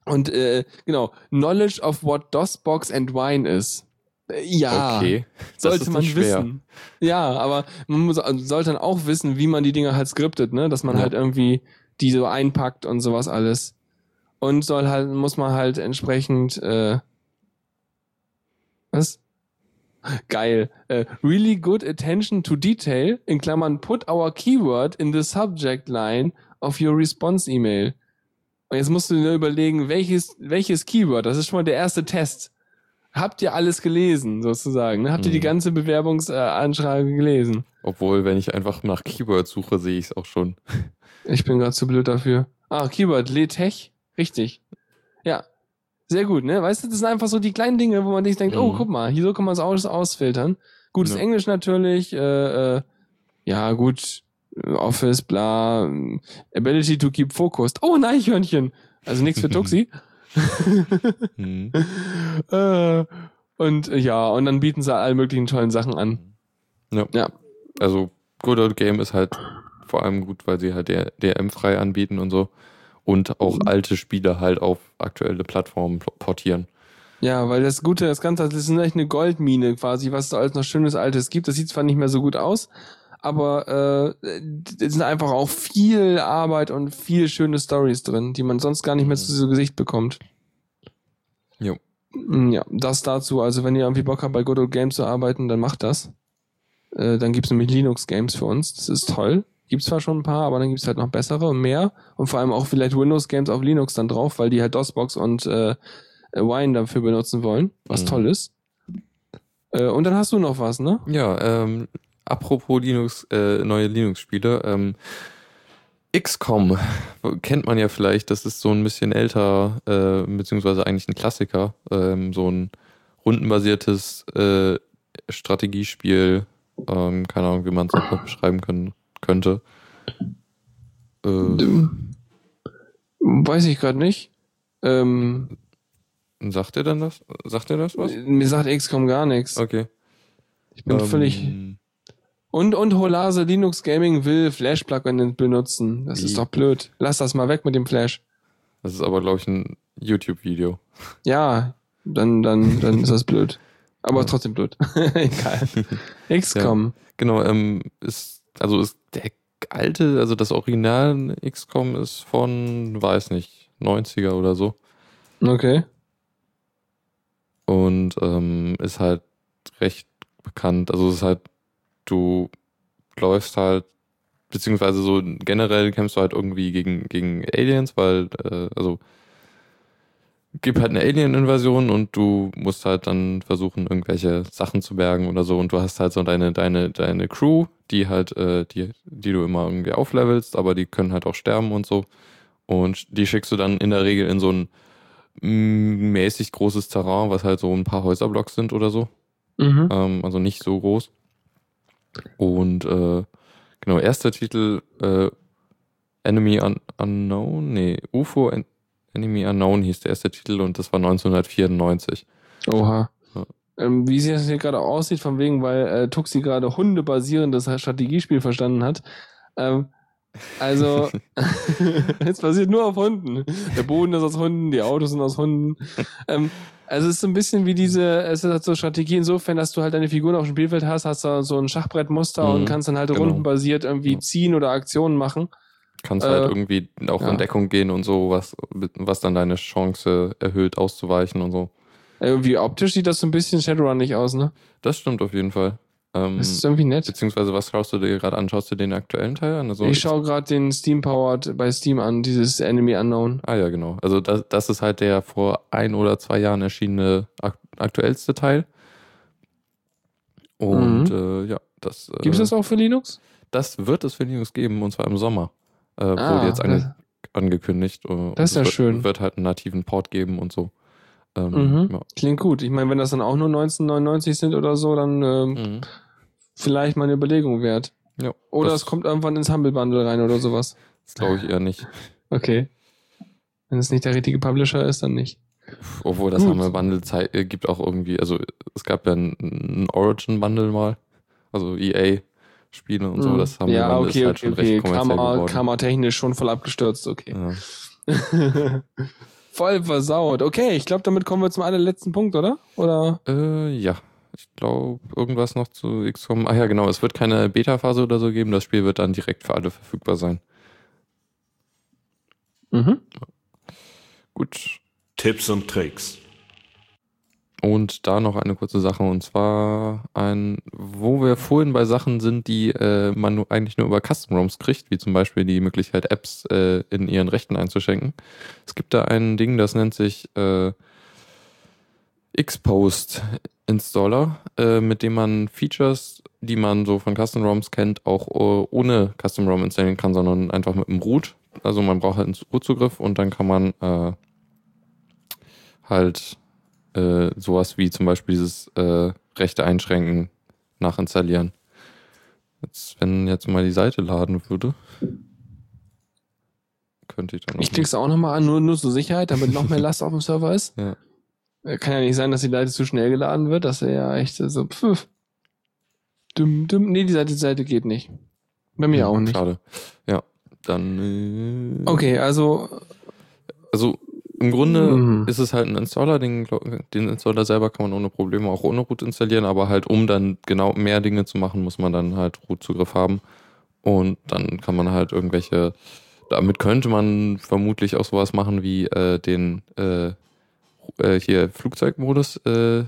Und äh, genau, Knowledge of what DOSBox and Wine is. Äh, Ja, Okay. Sollte man wissen. Ja, aber man muss, also sollte dann auch wissen, wie man die Dinger halt skriptet, ne? Dass man Ja. halt irgendwie die so einpackt und sowas alles. Und soll halt, muss man halt entsprechend, äh, was? Geil. Äh, really good attention to detail, in Klammern, put our keyword in the subject line of your response email. Und jetzt musst du dir überlegen, welches, welches Keyword, das ist schon mal der erste Test. Habt ihr alles gelesen, sozusagen? Ne? Habt ihr die Mhm. ganze Bewerbungsanschreibe gelesen? Obwohl, wenn ich einfach nach Keyword suche, sehe ich es auch schon. Ich bin gerade zu blöd dafür. Ah, Keyword, Letech. Richtig. Ja. Sehr gut, ne? Weißt du, das sind einfach so die kleinen Dinge, wo man sich denkt, oh, Mhm. guck mal, hier so kann man es aus ausfiltern. Gutes Ja. Englisch natürlich, äh, äh, ja, gut, Office, bla, Ability to keep focused. Oh, ein Eichhörnchen. Also nichts für Tuxi. Hm. äh, und äh, ja, und dann bieten sie alle möglichen tollen Sachen an. Ja. Ja. Also Good Old Game ist halt vor allem gut, weil sie halt der DRM-frei anbieten und so. Und auch alte Spiele halt auf aktuelle Plattformen pl- portieren. Ja, weil das Gute, das Ganze, das ist echt eine Goldmine quasi, was da alles noch schönes Altes gibt. Das sieht zwar nicht mehr so gut aus, aber äh, es sind einfach auch viel Arbeit und viele schöne Stories drin, die man sonst gar nicht mehr zu Gesicht bekommt. Jo. Mm, Ja, das dazu. Also wenn ihr irgendwie Bock habt, bei Good Old Games zu arbeiten, dann macht das. Äh, dann gibt's nämlich Linux-Games für uns. Das ist toll. Gibt's zwar schon ein paar, aber dann gibt's halt noch bessere und mehr. Und vor allem auch vielleicht Windows-Games auf Linux dann drauf, weil die halt DOSBox und äh, Wine dafür benutzen wollen, was Mhm. toll ist. Äh, und dann hast du noch was, ne? Ja, ähm, apropos Linux, äh, neue Linux-Spiele, ähm, XCOM kennt man ja vielleicht, das ist so ein bisschen älter, äh, beziehungsweise eigentlich ein Klassiker, ähm, so ein rundenbasiertes äh, Strategiespiel, ähm, keine Ahnung, wie man es noch beschreiben können, könnte. Äh, Weiß ich gerade nicht. Ähm, sagt ihr denn das? Sagt ihr das was? mir sagt XCOM gar nichts. Okay. Ich bin Ähm, völlig. Und, und Holase Linux Gaming will Flash-Plugin benutzen. Das ist doch blöd. Lass das mal weg mit dem Flash. Das ist aber, glaube ich, ein YouTube-Video. Ja, dann, dann, dann ist das blöd. Aber Ja. trotzdem blöd. Egal. XCOM. Genau, ähm, ist, also ist der alte, also das Original XCOM ist von, weiß nicht, 90er oder so. Okay. Und ähm, ist halt recht bekannt. Also es ist halt, du läufst halt, beziehungsweise so generell kämpfst du halt irgendwie gegen, gegen Aliens, weil, äh, also gibt halt eine Alien-Invasion und du musst halt dann versuchen, irgendwelche Sachen zu bergen oder so. Und du hast halt so deine, deine, deine Crew, die halt, äh, die, die du immer irgendwie auflevelst, aber die können halt auch sterben und so. Und die schickst du dann in der Regel in so ein mäßig großes Terrain, was halt so ein paar Häuserblocks sind oder so. Mhm. Ähm, also nicht so groß. Und äh, genau, erster Titel äh, Enemy Un Unknown, nee, UFO En Enemy Unknown hieß der erste Titel und das war 1994. Oha. Ja. Ähm, wie sie das hier gerade aussieht, von wegen, weil äh, Tuxi gerade hundebasierendes Strategiespiel verstanden hat. Ähm, also, es basiert nur auf Hunden. Der Boden ist aus Hunden, die Autos sind aus Hunden. Ähm, also es ist so ein bisschen wie diese, es ist halt so Strategie insofern, dass du halt deine Figuren auf dem Spielfeld hast, hast du so ein Schachbrettmuster Mhm, und kannst dann halt genau. rundenbasiert irgendwie ziehen oder Aktionen machen. Kannst Äh, halt irgendwie auch ja. in Deckung gehen und so, was, was dann deine Chance erhöht, auszuweichen und so. Irgendwie optisch sieht das so ein bisschen Shadowrun-ig aus, ne? Das stimmt auf jeden Fall. Ähm, Das ist irgendwie nett. beziehungsweise, was schaust du dir gerade an? Schaust du den aktuellen Teil an? Also, ich schaue gerade den Steam Powered bei Steam an, dieses Enemy Unknown. Ah ja, genau. Also das, das ist halt der vor ein oder zwei Jahren erschienene ak aktuellste Teil. Und äh, ja, das, äh, Gibt es das auch für Linux? das wird es für Linux geben, und zwar im Sommer. Äh, Ah, wurde jetzt ange angekündigt. äh, und Das ist ja wird, schön. wird halt einen nativen Port geben und so. Ähm, Mhm. ja. Klingt gut. Ich meine, wenn das dann auch nur 1999 sind oder so, dann ähm, Mhm. vielleicht mal eine Überlegung wert. ja. Oder es kommt irgendwann ins Humble Bundle rein oder sowas. Das glaube ich eher nicht. Okay. Wenn es nicht der richtige Publisher ist, dann nicht. Obwohl das Gut. Humble Bundle äh, gibt auch irgendwie, also es gab ja ein, ein Origin Bundle mal, also EA Spiele und so, Mhm. das Humble ja, Bundle okay, ist halt okay, schon okay. recht kommerziell Kamera, geworden. kameratechnisch schon voll abgestürzt, okay. Ja. voll versaut. Okay, ich glaube, damit kommen wir zum allerletzten Punkt, oder? Oder? Äh, ja. Ich glaube, irgendwas noch zu XCOM. Ach ja, genau. Es wird keine Beta-Phase oder so geben. Das Spiel wird dann direkt für alle verfügbar sein. Mhm. Gut. Tipps und Tricks. Und da noch eine kurze Sache. Und zwar ein, wo wir vorhin bei Sachen sind, die äh, man nur, eigentlich nur über Custom ROMs kriegt, wie zum Beispiel die Möglichkeit, Apps äh, in ihren Rechten einzuschenken. Es gibt da ein Ding, das nennt sich äh, Xpost Installer, äh, mit dem man Features, die man so von Custom ROMs kennt, auch äh, ohne Custom ROM installieren kann, sondern einfach mit dem Root. Also man braucht halt einen Root-Zugriff und dann kann man äh, halt äh, sowas wie zum Beispiel dieses äh, Rechte einschränken nachinstallieren. Jetzt, wenn jetzt mal die Seite laden würde, könnte ich dann Ich klick's auch nochmal an, nur, nur zur Sicherheit, damit noch mehr Last auf dem Server ist. Ja. Äh, Kann ja nicht sein, dass die Seite zu schnell geladen wird. Das wäre ja echt so, pfiff. Düm, düm. Nee, die Seite, die Seite geht nicht. Bei mir auch nicht. Schade. Ja, dann. Äh, Okay, also, Also im Grunde Mhm. ist es halt ein Installer, den, den Installer selber kann man ohne Probleme auch ohne Root installieren, aber halt um dann genau mehr Dinge zu machen, muss man dann halt Root-Zugriff haben. Und dann kann man halt irgendwelche, damit könnte man vermutlich auch sowas machen wie äh, den äh, äh, hier Flugzeugmodus äh,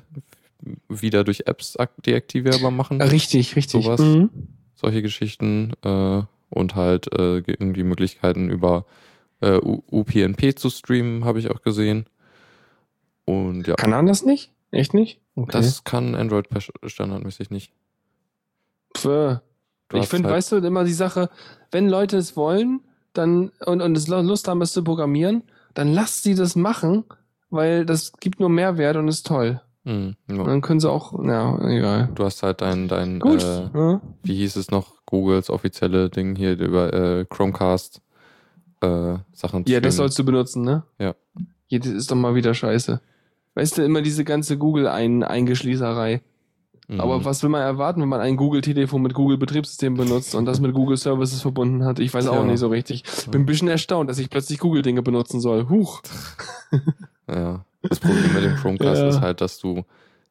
wieder durch Apps ak- deaktivierbar machen. richtig, richtig. Sowas. Mhm. solche Geschichten äh, und halt äh, ge- irgendwie Möglichkeiten über äh, UPnP zu streamen, habe ich auch gesehen. Und ja, Kann man das nicht? Echt nicht? Okay. das kann Android standardmäßig nicht. Pff. Du Ich finde, halt- weißt du, immer die Sache, wenn Leute es wollen, dann und, und es Lust haben, es zu programmieren, dann lasst sie das machen, weil das gibt nur Mehrwert und ist toll. Hm, Und ja. dann können sie auch, ja, egal. Du hast halt dein, dein Gut. äh, ja. wie hieß es noch, Googles offizielle Ding hier über äh, Chromecast äh, Sachen Ja, das sollst du benutzen, ne? Ja. Ja, das ist doch mal wieder scheiße. Weißt du, immer diese ganze Google-Eingeschließerei. Mhm. Aber was will man erwarten, wenn man ein Google-Telefon mit Google-Betriebssystem benutzt und das mit Google-Services verbunden hat? Ich weiß auch Tja. nicht so richtig. Bin ein bisschen erstaunt, dass ich plötzlich Google-Dinge benutzen soll. Huch. Ja. Das Problem mit dem Chromecast Ja. ist halt, dass du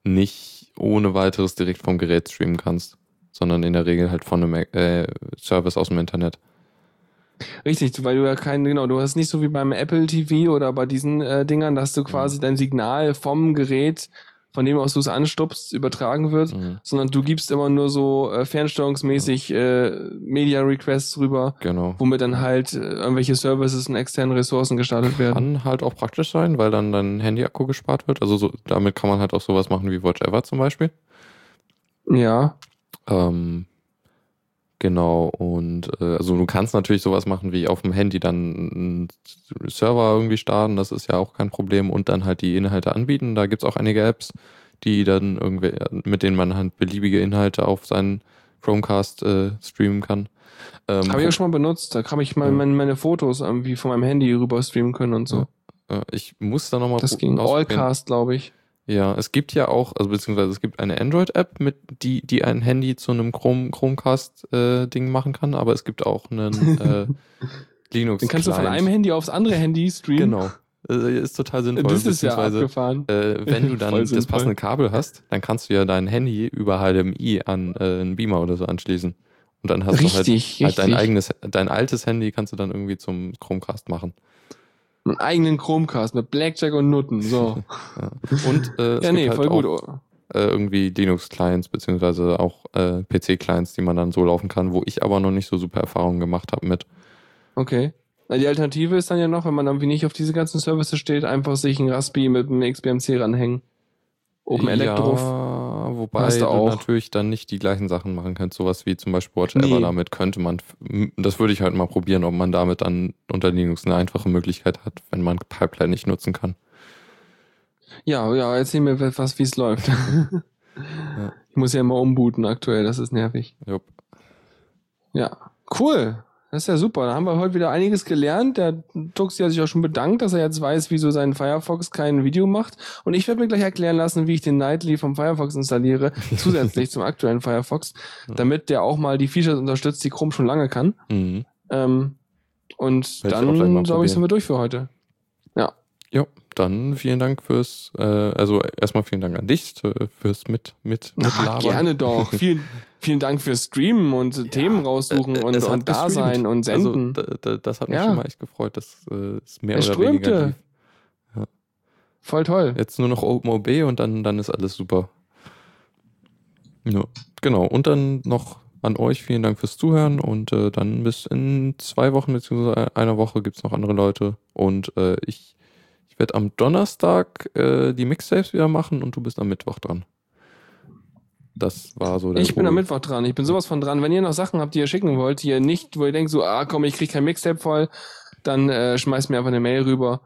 nicht ohne weiteres direkt vom Gerät streamen kannst, sondern in der Regel halt von einem äh, Service aus dem Internet. Richtig, weil du ja keinen, genau, du hast nicht so wie beim Apple TV oder bei diesen äh, Dingern, dass du quasi dein Signal vom Gerät, von dem aus du es anstupst, übertragen wird, Mhm. sondern du gibst immer nur so äh, fernsteuerungsmäßig äh, Media Requests rüber, Genau. womit dann halt äh, irgendwelche Services und externen Ressourcen gestartet werden. Kann halt auch praktisch sein, weil dann dein Handy-Akku gespart wird. Also so, damit kann man halt auch sowas machen wie Watch Ever zum Beispiel. Ja, Ähm, genau, und äh, also du kannst natürlich sowas machen wie auf dem Handy dann einen Server irgendwie starten, das ist ja auch kein Problem, und dann halt die Inhalte anbieten. Da gibt's auch einige Apps, die dann irgendwie, mit denen man halt beliebige Inhalte auf seinen Chromecast äh, streamen kann. Ähm, habe ich ja schon mal benutzt. Da kann ich mal Ja. meine, meine Fotos irgendwie von meinem Handy rüber streamen können und so. äh, ich muss da nochmal Das ging Allcast, glaube ich. Ja, es gibt ja auch, also beziehungsweise es gibt eine Android-App, mit die, die ein Handy zu einem Chrome, Chromecast-Ding machen kann, aber es gibt auch einen äh, linux Den kannst du von einem Handy aufs andere Handy streamen. Genau. Äh, ist total sinnvoll. Das ist ja abgefahren. äh, wenn du dann das passende Kabel hast, dann kannst du ja dein Handy über HDMI an äh, einen Beamer oder so anschließen. Und dann hast Richtig, du halt, halt dein eigenes, dein altes Handy kannst du dann irgendwie zum Chromecast machen. Einen eigenen Chromecast mit Blackjack und Nutten. So. Ja. Und äh, ja, nee, halt voll auch, gut. äh, irgendwie Linux-Clients beziehungsweise auch äh, PC-Clients, die man dann so laufen kann, wo ich aber noch nicht so super Erfahrungen gemacht habe mit. Okay. Na, die Alternative ist dann ja noch, wenn man irgendwie nicht auf diese ganzen Services steht, einfach sich ein Raspi mit einem XBMC ranhängen. Open Elektro. Ja, wobei du, du natürlich dann nicht die gleichen Sachen machen kannst, sowas wie zum Beispiel Watch Nee. Ever. Damit könnte man, das würde ich halt mal probieren, ob man damit dann unter Linux eine einfache Möglichkeit hat, wenn man Pipeline nicht nutzen kann. Ja, ja, erzähl mir was, wie es läuft. Ich muss ja immer umbooten aktuell, das ist nervig. Jupp. Ja, cool. Das ist ja super. Da haben wir heute wieder einiges gelernt. Der Tuxi hat sich auch schon bedankt, dass er jetzt weiß, wieso sein Firefox kein Video macht. Und ich werde mir gleich erklären lassen, wie ich den Nightly vom Firefox installiere, zusätzlich zum aktuellen Firefox, damit der auch mal die Features unterstützt, die Chrome schon lange kann. Mhm. Ähm, und mal dann, glaube ich, sind wir durch für heute. Ja, dann vielen Dank fürs, äh, also erstmal vielen Dank an dich äh, fürs mit, mit, Na, mitlabern. gerne doch. vielen, vielen Dank fürs Streamen und Themen raussuchen Äh, und, es und da sein und senden. Also, da, da, das hat mich Ja. schon mal echt gefreut. Das äh, ist mehr Es oder weniger strömte. lief. Voll toll. Jetzt nur noch OpenOB und dann, dann ist alles super. Ja, genau. Und dann noch an euch vielen Dank fürs Zuhören und äh, dann bis in zwei Wochen beziehungsweise einer Woche gibt es noch andere Leute und äh, ich, Ich werde am Donnerstag äh, die Mixtapes wieder machen und du bist am Mittwoch dran. Das war so der Ich bin am Mittwoch dran. Ich bin sowas von dran. Wenn ihr noch Sachen habt, die ihr schicken wollt, die ihr nicht, wo ihr denkt so, ah komm, ich krieg kein Mixtape voll, dann äh, schmeißt mir einfach eine Mail rüber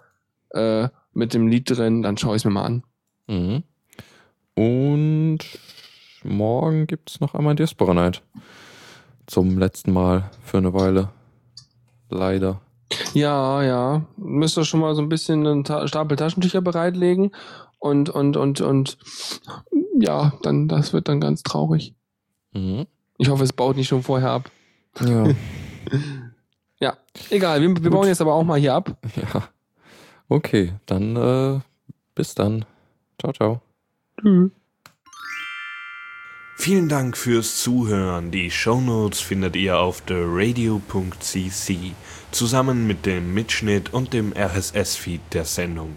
äh, mit dem Lied drin, dann schaue ich es mir mal an. Mhm. Und morgen gibt es noch einmal Diaspora Night. Zum letzten Mal für eine Weile. Leider. Ja, ja. Müsst ihr schon mal so ein bisschen einen Ta Stapel Taschentücher bereitlegen und, und, und, und ja, dann, das wird dann ganz traurig. Mhm. Ich hoffe, es baut nicht schon vorher ab. Ja. ja, egal. Wir, wir bauen jetzt aber auch mal hier ab. Ja. Okay, dann äh, bis dann. Ciao, ciao. Tschüss. Vielen Dank fürs Zuhören. Die Shownotes findet ihr auf theradio.cc zusammen mit dem Mitschnitt und dem RSS-Feed der Sendung.